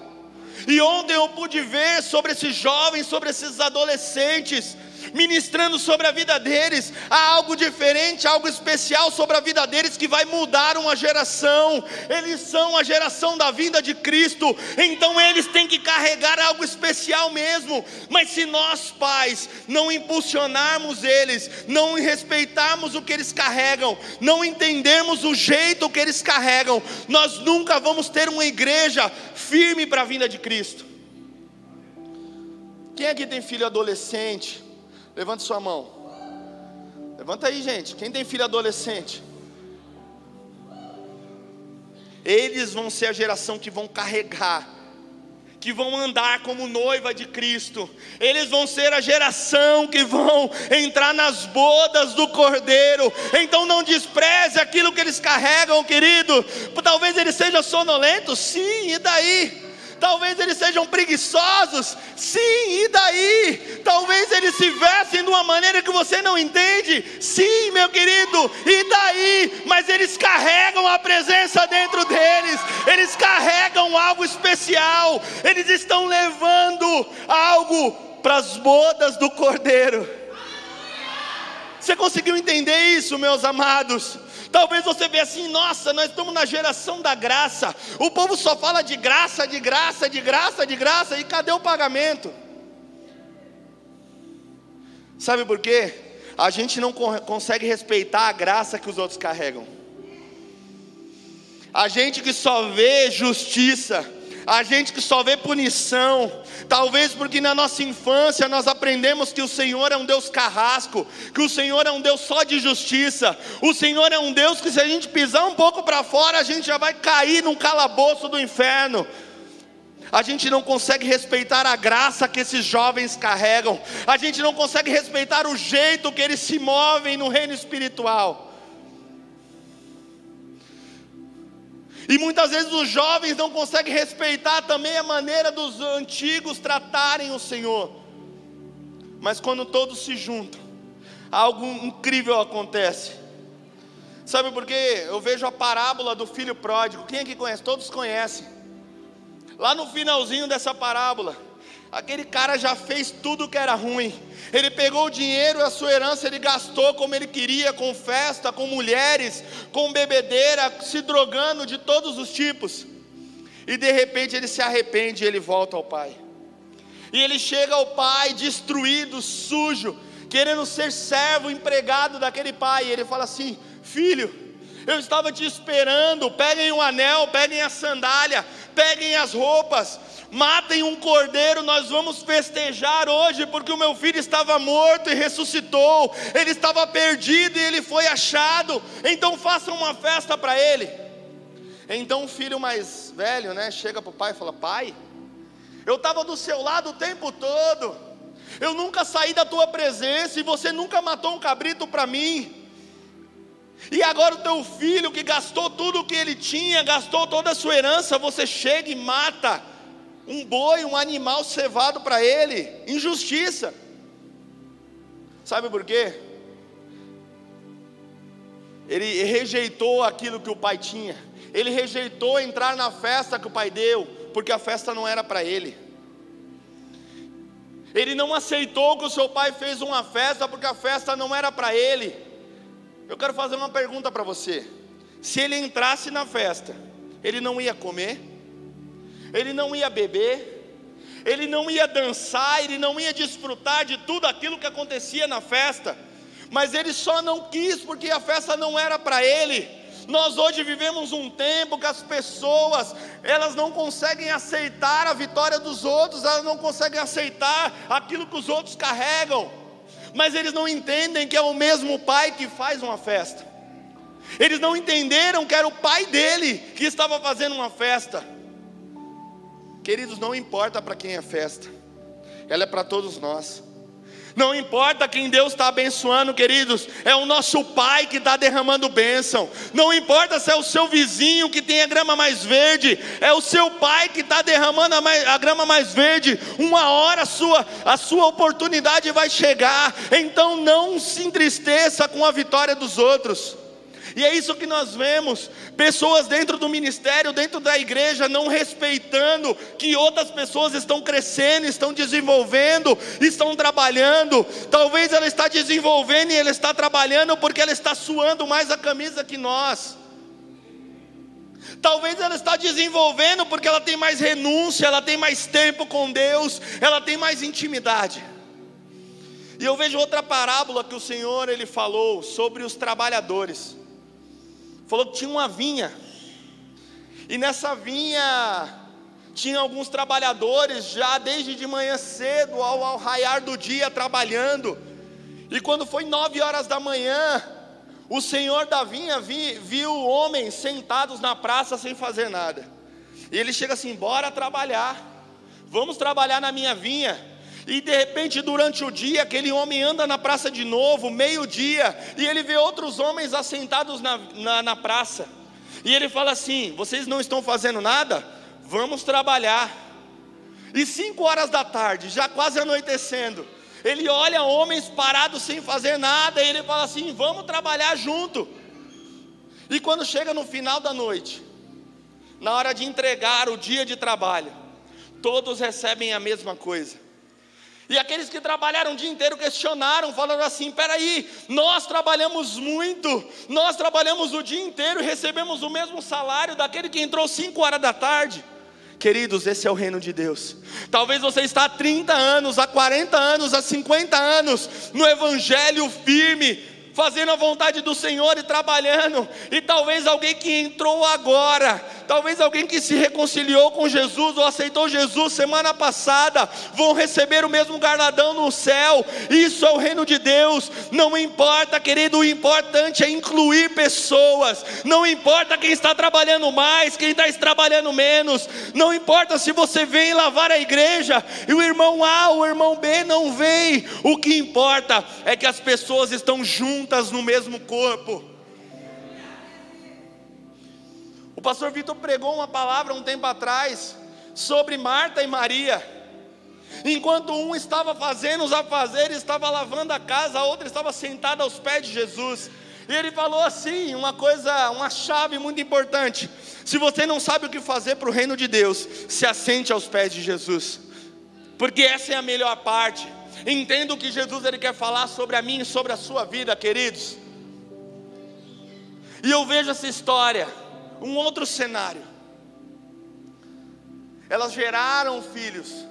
E ontem eu pude ver sobre esses jovens, sobre esses adolescentes ministrando sobre a vida deles. Há algo diferente, algo especial sobre a vida deles que vai mudar uma geração. Eles são a geração da vinda de Cristo, então eles têm que carregar algo especial mesmo. Mas se nós, pais, não impulsionarmos eles, não respeitarmos o que eles carregam, não entendermos o jeito que eles carregam, nós nunca vamos ter uma igreja firme para a vinda de Cristo. Quem aqui tem filho adolescente? Levante sua mão. Levanta aí, gente. Quem tem filho adolescente? Eles vão ser a geração que vão carregar, que vão andar como noiva de Cristo. Eles vão ser a geração que vão entrar nas bodas do Cordeiro. Então não despreze aquilo que eles carregam, querido. Talvez eles sejam sonolentos, sim, e daí? Talvez eles sejam preguiçosos, sim, e daí? Talvez eles se vestem de uma maneira que você não entende, sim, meu querido, e daí? Mas eles carregam a presença dentro deles, eles carregam algo especial, eles estão levando algo para as bodas do Cordeiro. Você conseguiu entender isso, meus amados? Talvez você veja assim, nossa, nós estamos na geração da graça. O povo só fala de graça, de graça, de graça, de graça, e cadê o pagamento? Sabe por quê? A gente não consegue respeitar a graça que os outros carregam. A gente que só vê justiça, a gente que só vê punição, talvez porque na nossa infância nós aprendemos que o Senhor é um Deus carrasco, que o Senhor é um Deus só de justiça, o Senhor é um Deus que se a gente pisar um pouco para fora, a gente já vai cair num calabouço do inferno. A gente não consegue respeitar a graça que esses jovens carregam, a gente não consegue respeitar o jeito que eles se movem no reino espiritual. E muitas vezes os jovens não conseguem respeitar também a maneira dos antigos tratarem o Senhor. Mas quando todos se juntam, algo incrível acontece. Sabe por quê? Eu vejo a parábola do filho pródigo. Quem aqui conhece? Todos conhecem. Lá no finalzinho dessa parábola, aquele cara já fez tudo que era ruim. Ele pegou o dinheiro e a sua herança, ele gastou como ele queria, com festa, com mulheres, com bebedeira, se drogando de todos os tipos. E de repente ele se arrepende e ele volta ao pai. E ele chega ao pai destruído, sujo, querendo ser servo, empregado daquele pai. E ele fala assim: Filho, eu estava te esperando. Peguem o anel, peguem a sandália, peguem as roupas, matem um cordeiro. Nós vamos festejar hoje, porque o meu filho estava morto e ressuscitou. Ele estava perdido e ele foi achado. Então façam uma festa para ele. Então o filho mais velho, né, chega para o pai e fala: Pai, eu estava do seu lado o tempo todo, eu nunca saí da tua presença e você nunca matou um cabrito para mim. E agora o teu filho que gastou tudo o que ele tinha, gastou toda a sua herança, você chega e mata um boi, um animal cevado para ele, injustiça. Sabe por quê? Ele rejeitou aquilo que o pai tinha. Ele rejeitou entrar na festa que o pai deu porque a festa não era para ele. Ele não aceitou que o seu pai fez uma festa porque a festa não era para ele. Eu quero fazer uma pergunta para você. Se ele entrasse na festa, ele não ia comer, ele não ia beber, ele não ia dançar, ele não ia desfrutar de tudo aquilo que acontecia na festa, mas ele só não quis porque a festa não era para ele. Nós hoje vivemos um tempo que as pessoas, elas não conseguem aceitar a vitória dos outros, elas não conseguem aceitar aquilo que os outros carregam. Mas eles não entendem que é o mesmo pai que faz uma festa. Eles não entenderam que era o pai dele que estava fazendo uma festa. Queridos, não importa para quem é festa, ela é para todos nós. Não importa quem Deus está abençoando, queridos, é o nosso Pai que está derramando bênção. Não importa se é o seu vizinho que tem a grama mais verde, é o seu Pai que está derramando a, mais, a, grama mais verde. Uma hora a sua, a sua oportunidade vai chegar, então não se entristeça com a vitória dos outros. E é isso que nós vemos: pessoas dentro do ministério, dentro da igreja, não respeitando que outras pessoas estão crescendo, estão desenvolvendo, estão trabalhando. Talvez ela está desenvolvendo e ela está trabalhando porque ela está suando mais a camisa que nós. Talvez ela está desenvolvendo porque ela tem mais renúncia, ela tem mais tempo com Deus, ela tem mais intimidade. E eu vejo outra parábola que o Senhor ele falou sobre os trabalhadores falou que tinha uma vinha, e nessa vinha tinha alguns trabalhadores já desde de manhã cedo, ao, ao raiar do dia, trabalhando, e quando foi nove horas da manhã, o senhor da vinha vi, viu homens sentados na praça sem fazer nada, e ele chega assim: bora trabalhar, vamos trabalhar na minha vinha. E de repente, durante o dia, aquele homem anda na praça de novo, meio-dia, e ele vê outros homens assentados na, na, na praça. E ele fala assim: Vocês não estão fazendo nada? Vamos trabalhar. E cinco horas da tarde, já quase anoitecendo, ele olha homens parados sem fazer nada, e ele fala assim: Vamos trabalhar junto. E quando chega no final da noite, na hora de entregar o dia de trabalho, todos recebem a mesma coisa. E aqueles que trabalharam o dia inteiro questionaram, falaram assim: peraí, nós trabalhamos muito, nós trabalhamos o dia inteiro e recebemos o mesmo salário daquele que entrou 5 horas da tarde. Queridos, esse é o reino de Deus. Talvez você está há 30 anos, há 40 anos, há 50 anos no evangelho firme, fazendo a vontade do Senhor e trabalhando, e talvez alguém que entrou agora, talvez alguém que se reconciliou com Jesus ou aceitou Jesus semana passada, vão receber o mesmo galardão no céu. Isso é o reino de Deus. Não importa, querido, o importante é incluir pessoas. Não importa quem está trabalhando mais, quem está trabalhando menos. Não importa se você vem lavar a igreja e o irmão A, o irmão B não vem. O que importa é que as pessoas estão juntas no mesmo corpo. O pastor Vitor pregou uma palavra um tempo atrás sobre Marta e Maria. Enquanto um estava fazendo os afazeres, estava lavando a casa, a outra estava sentada aos pés de Jesus. E ele falou assim, uma coisa, uma chave muito importante. Se você não sabe o que fazer para o reino de Deus, se assente aos pés de Jesus. Porque essa é a melhor parte. Entenda o que Jesus ele quer falar sobre a mim e sobre a sua vida, queridos. E eu vejo essa história, um outro cenário. Elas geraram filhos.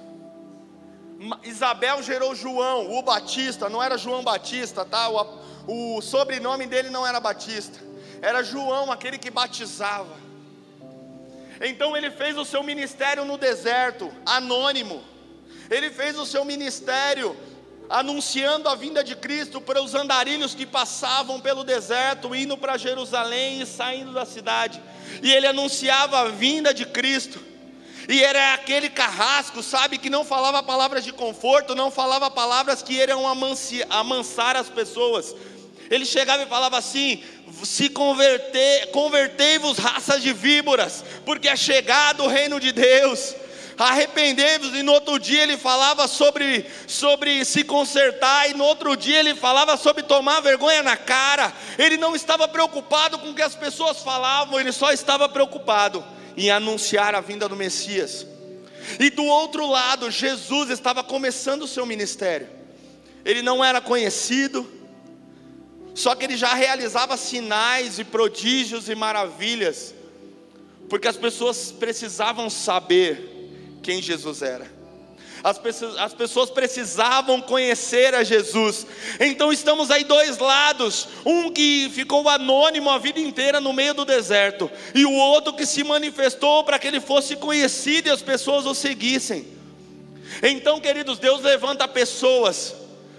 Isabel gerou João, o Batista, não era João Batista, tá? O, o sobrenome dele não era Batista, era João, aquele que batizava. Então ele fez o seu ministério no deserto, anônimo. Ele fez o seu ministério anunciando a vinda de Cristo para os andarilhos que passavam pelo deserto, indo para Jerusalém e saindo da cidade. E ele anunciava a vinda de Cristo. E era aquele carrasco, sabe, que não falava palavras de conforto, não falava palavras que iriam amansar as pessoas. Ele chegava e falava assim: se converter, convertei-vos raças de víboras, porque é chegado o reino de Deus arrependei-vos, e no outro dia ele falava sobre, sobre se consertar, e no outro dia ele falava sobre tomar vergonha na cara. Ele não estava preocupado com o que as pessoas falavam, ele só estava preocupado em anunciar a vinda do Messias. E do outro lado, Jesus estava começando o seu ministério. Ele não era conhecido, só que ele já realizava sinais e prodígios e maravilhas, porque as pessoas precisavam saber quem Jesus era. As pessoas, as pessoas, precisavam conhecer a Jesus. Então estamos aí dois lados: um que ficou anônimo a vida inteira no meio do deserto, e o outro que se manifestou para que ele fosse conhecido e as pessoas o seguissem. Então, queridos, Deus levanta pessoas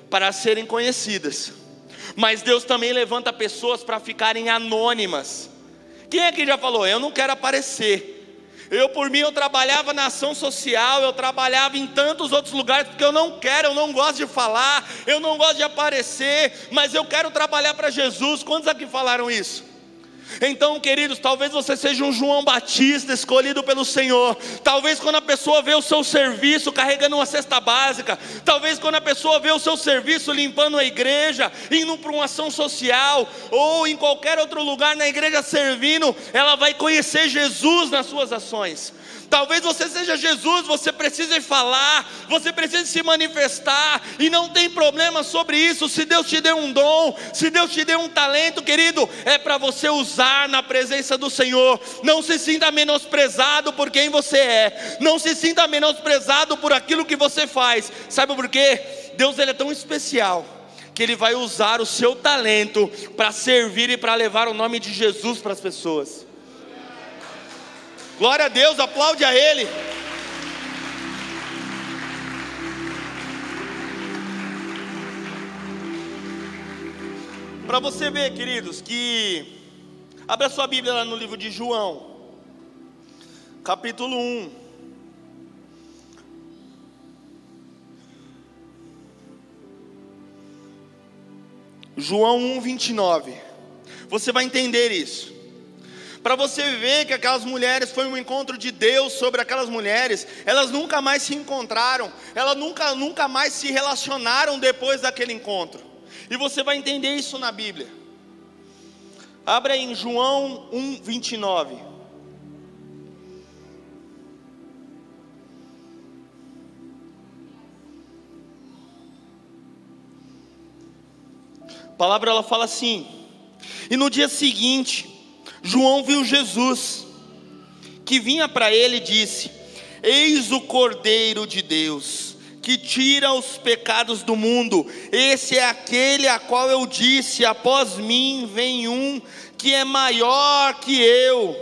para serem conhecidas, mas Deus também levanta pessoas para ficarem anônimas. Quem é que já falou? Eu não quero aparecer. Eu, por mim, eu trabalhava na ação social, eu trabalhava em tantos outros lugares, porque eu não quero, eu não gosto de falar, eu não gosto de aparecer, mas eu quero trabalhar para Jesus. Quantos aqui falaram isso? Então, queridos, talvez você seja um João Batista escolhido pelo Senhor. Talvez quando a pessoa vê o seu serviço carregando uma cesta básica, talvez quando a pessoa vê o seu serviço limpando a igreja, indo para uma ação social, ou em qualquer outro lugar na igreja servindo, ela vai conhecer Jesus nas suas ações. Talvez você seja Jesus, você precisa falar, você precisa se manifestar, e não tem problema sobre isso. Se Deus te deu um dom, se Deus te deu um talento, querido, é para você usar na presença do Senhor. Não se sinta menosprezado por quem você é, não se sinta menosprezado por aquilo que você faz. Sabe por quê? Deus ele é tão especial que ele vai usar o seu talento para servir e para levar o nome de Jesus para as pessoas. Glória a Deus, aplaude a Ele. Para você ver, queridos, que abra sua Bíblia lá no livro de João, capítulo 1. João 1, 29. Você vai entender isso para você ver que aquelas mulheres foi um encontro de Deus sobre aquelas mulheres, elas nunca mais se encontraram, elas nunca, nunca mais se relacionaram depois daquele encontro. E você vai entender isso na Bíblia. Abra em João 1, 29. A palavra ela fala assim: E no dia seguinte, João viu Jesus, que vinha para ele e disse: Eis o Cordeiro de Deus, que tira os pecados do mundo. Esse é aquele a qual eu disse: Após mim vem um que é maior que eu,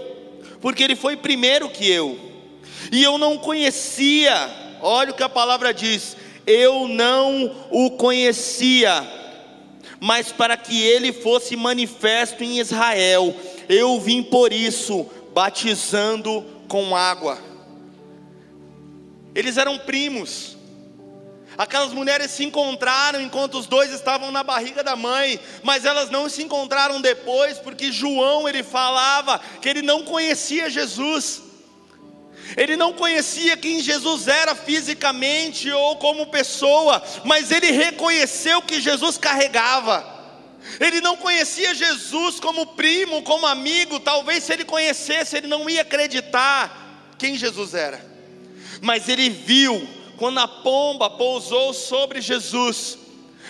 porque ele foi primeiro que eu. E eu não conhecia, olha o que a palavra diz: eu não o conhecia, mas para que ele fosse manifesto em Israel eu vim por isso, batizando com água. Eles eram primos. Aquelas mulheres se encontraram enquanto os dois estavam na barriga da mãe, mas elas não se encontraram depois, porque João ele falava que ele não conhecia Jesus. Ele não conhecia quem Jesus era fisicamente ou como pessoa, mas ele reconheceu que Jesus carregava. Ele não conhecia Jesus como primo, como amigo. Talvez se ele conhecesse, ele não ia acreditar quem Jesus era. Mas ele viu quando a pomba pousou sobre Jesus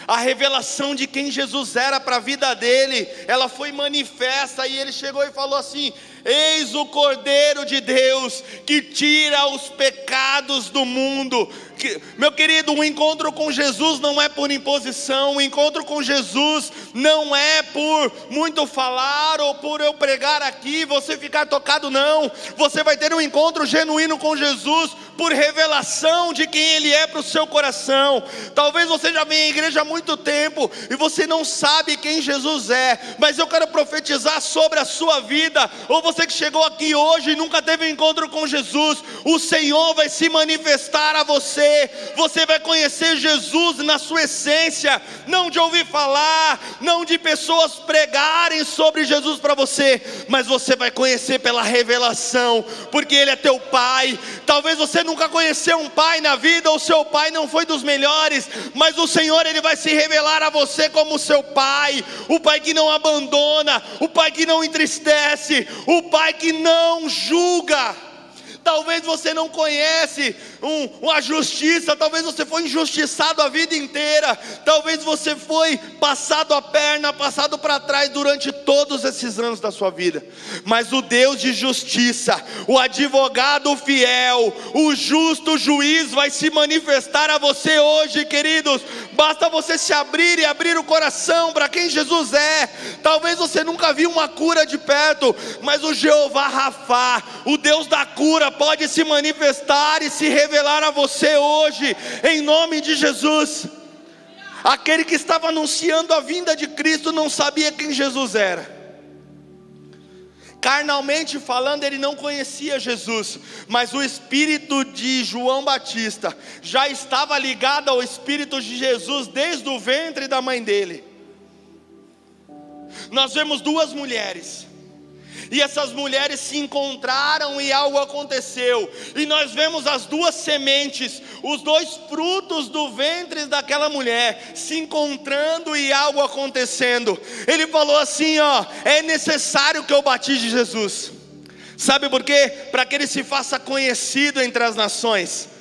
a revelação de quem Jesus era para a vida dele, ela foi manifesta e ele chegou e falou assim: Eis o Cordeiro de Deus que tira os pecados do mundo. Que, meu querido, o encontro com Jesus não é por imposição, o encontro com Jesus não é por muito falar ou por eu pregar aqui, você ficar tocado, não. Você vai ter um encontro genuíno com Jesus por revelação de quem Ele é para o seu coração. Talvez você já venha à igreja há muito tempo e você não sabe quem Jesus é, mas eu quero profetizar sobre a sua vida, ou você que chegou aqui hoje e nunca teve um encontro com Jesus, o Senhor vai se manifestar a você você, vai conhecer Jesus na sua essência, não de ouvir falar, não de pessoas pregarem sobre Jesus para você, mas você vai conhecer pela revelação, porque Ele é teu Pai. Talvez você nunca conheceu um pai na vida, ou seu pai não foi dos melhores, mas o Senhor Ele vai se revelar a você como seu Pai, o Pai que não abandona, o Pai que não entristece, o Pai que não julga. Talvez você não conhece um, uma justiça, talvez você foi injustiçado a vida inteira, talvez você foi passado a perna, passado para trás durante todos esses anos da sua vida. Mas o Deus de justiça, o advogado fiel, o justo juiz vai se manifestar a você hoje, queridos. Basta você se abrir e abrir o coração para quem Jesus é. Talvez você nunca viu uma cura de perto, mas o Jeová Rafá, o Deus da cura, pode se manifestar e se revelar a você hoje, em nome de Jesus. Aquele que estava anunciando a vinda de Cristo não sabia quem Jesus era. Carnalmente falando, ele não conhecia Jesus, mas o espírito de João Batista já estava ligado ao espírito de Jesus desde o ventre da mãe dele. Nós vemos duas mulheres e essas mulheres se encontraram e algo aconteceu. E nós vemos as duas sementes, os dois frutos do ventre daquela mulher se encontrando e algo acontecendo. Ele falou assim: ó, é necessário que eu batize Jesus. Sabe por quê? Para que ele se faça conhecido entre as nações.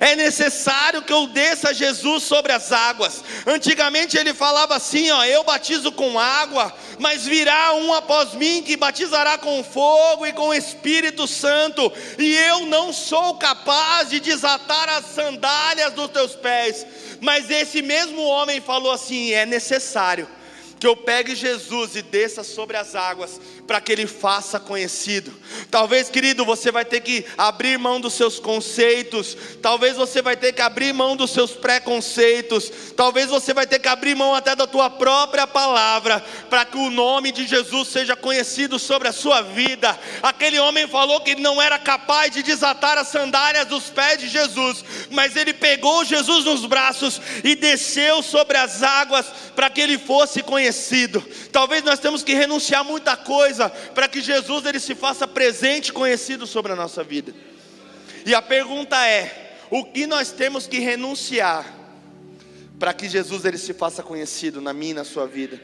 É necessário que eu desça Jesus sobre as águas. Antigamente ele falava assim: ó, eu batizo com água, mas virá um após mim que batizará com fogo e com Espírito Santo, e eu não sou capaz de desatar as sandálias dos teus pés. Mas esse mesmo homem falou assim: é necessário que eu pegue Jesus e desça sobre as águas, para que ele faça conhecido. Talvez, querido, você vai ter que abrir mão dos seus conceitos, talvez você vai ter que abrir mão dos seus preconceitos, talvez você vai ter que abrir mão até da tua própria palavra, para que o nome de Jesus seja conhecido sobre a sua vida. Aquele homem falou que ele não era capaz de desatar as sandálias dos pés de Jesus, mas ele pegou Jesus nos braços e desceu sobre as águas para que ele fosse conhecido conhecido. Talvez nós temos que renunciar muita coisa para que Jesus ele se faça presente e conhecido sobre a nossa vida. E a pergunta é: o que nós temos que renunciar para que Jesus ele se faça conhecido na minha e na sua vida?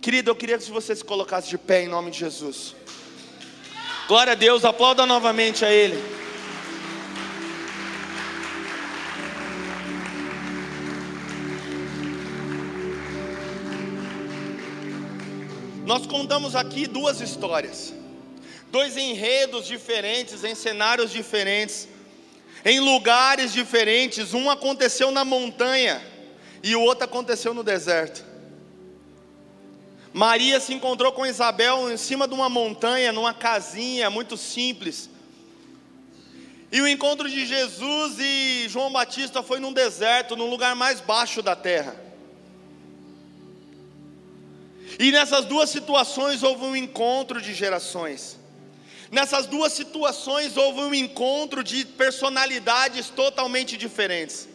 Querido, eu queria que você se colocasse de pé em nome de Jesus. Glória a Deus, aplauda novamente a Ele. Nós contamos aqui duas histórias, dois enredos diferentes, em cenários diferentes, em lugares diferentes. Um aconteceu na montanha e o outro aconteceu no deserto. Maria se encontrou com Isabel em cima de uma montanha, numa casinha muito simples. E o encontro de Jesus e João Batista foi num deserto, num lugar mais baixo da terra. E nessas duas situações houve um encontro de gerações. Nessas duas situações houve um encontro de personalidades totalmente diferentes.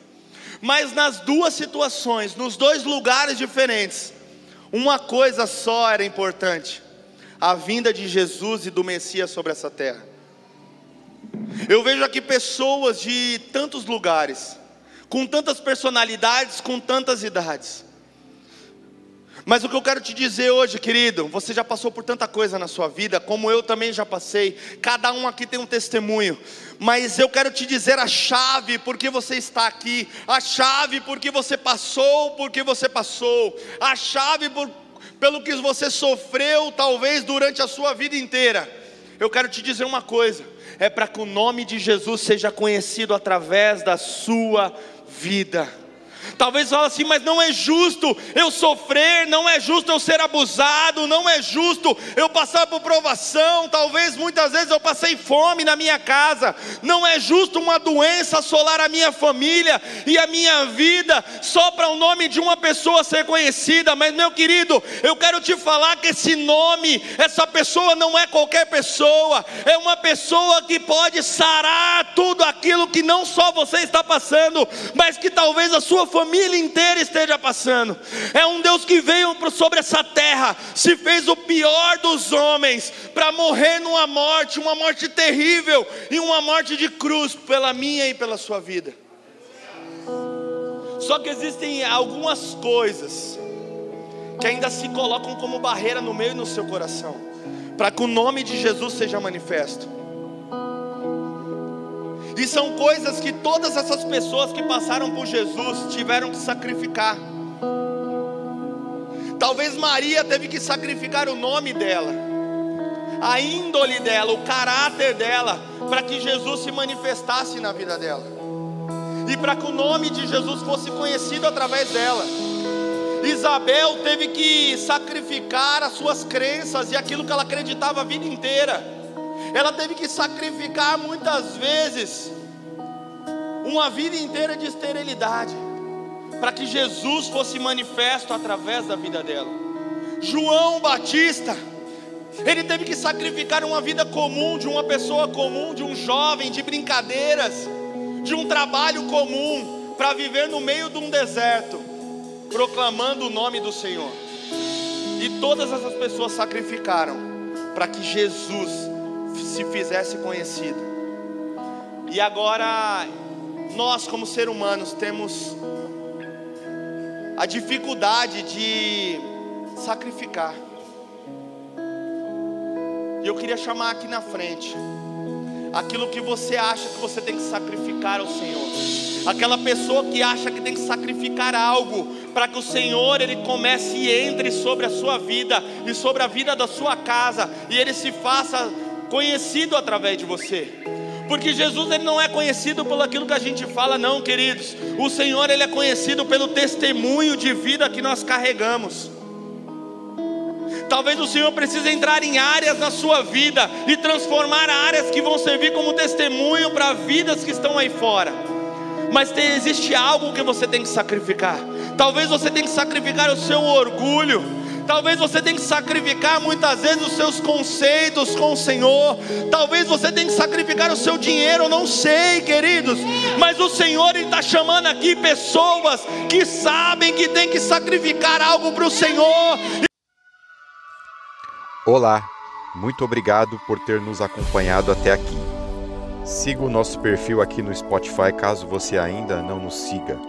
Mas nas duas situações, nos dois lugares diferentes, uma coisa só era importante: a vinda de Jesus e do Messias sobre essa terra. Eu vejo aqui pessoas de tantos lugares, com tantas personalidades, com tantas idades. Mas o que eu quero te dizer hoje, querido, você já passou por tanta coisa na sua vida, como eu também já passei. Cada um aqui tem um testemunho. Mas eu quero te dizer a chave porque você está aqui, a chave porque você passou, porque você passou, a chave por, pelo que você sofreu, talvez durante a sua vida inteira. Eu quero te dizer uma coisa: é para que o nome de Jesus seja conhecido através da sua vida. Talvez fale assim, mas não é justo eu sofrer, não é justo eu ser abusado, não é justo eu passar por provação. Talvez muitas vezes eu passei fome na minha casa, não é justo uma doença assolar a minha família e a minha vida só para o nome de uma pessoa ser conhecida. Mas, meu querido, eu quero te falar que esse nome, essa pessoa não é qualquer pessoa, é uma pessoa que pode sarar tudo aquilo que não só você está passando, mas que talvez a sua família inteira esteja passando. É um Deus que veio sobre essa terra, se fez o pior dos homens, para morrer numa morte, uma morte terrível e uma morte de cruz pela minha e pela sua vida. Só que existem algumas coisas que ainda se colocam como barreira no meio e no seu coração, para que o nome de Jesus seja manifesto. E são coisas que todas essas pessoas que passaram por Jesus tiveram que sacrificar. Talvez Maria teve que sacrificar o nome dela, a índole dela, o caráter dela, para que Jesus se manifestasse na vida dela. E para que o nome de Jesus fosse conhecido através dela. Isabel teve que sacrificar as suas crenças e aquilo que ela acreditava a vida inteira ela teve que sacrificar muitas vezes uma vida inteira de esterilidade, para que Jesus fosse manifesto através da vida dela. João Batista, ele teve que sacrificar uma vida comum, de uma pessoa comum, de um jovem, de brincadeiras, de um trabalho comum, para viver no meio de um deserto, proclamando o nome do Senhor. E todas essas pessoas sacrificaram para que Jesus se fizesse conhecido. E agora, nós, como seres humanos, temos a dificuldade de sacrificar. E eu queria chamar aqui na frente aquilo que você acha que você tem que sacrificar ao Senhor. Aquela pessoa que acha que tem que sacrificar algo para que o Senhor ele comece e entre sobre a sua vida e sobre a vida da sua casa e ele se faça conhecido através de você. Porque Jesus ele não é conhecido pelo aquilo que a gente fala, não, queridos. O Senhor ele é conhecido pelo testemunho de vida que nós carregamos. Talvez o Senhor precise entrar em áreas na sua vida e transformar áreas que vão servir como testemunho para vidas que estão aí fora. Mas tem, existe algo que você tem que sacrificar. Talvez você tenha que sacrificar o seu orgulho Talvez você tenha que sacrificar muitas vezes os seus conceitos com o Senhor. Talvez você tenha que sacrificar o seu dinheiro, eu não sei, queridos. Mas o Senhor está chamando aqui pessoas que sabem que tem que sacrificar algo para o Senhor. Olá, muito obrigado por ter nos acompanhado até aqui. Siga o nosso perfil aqui no Spotify caso você ainda não nos siga.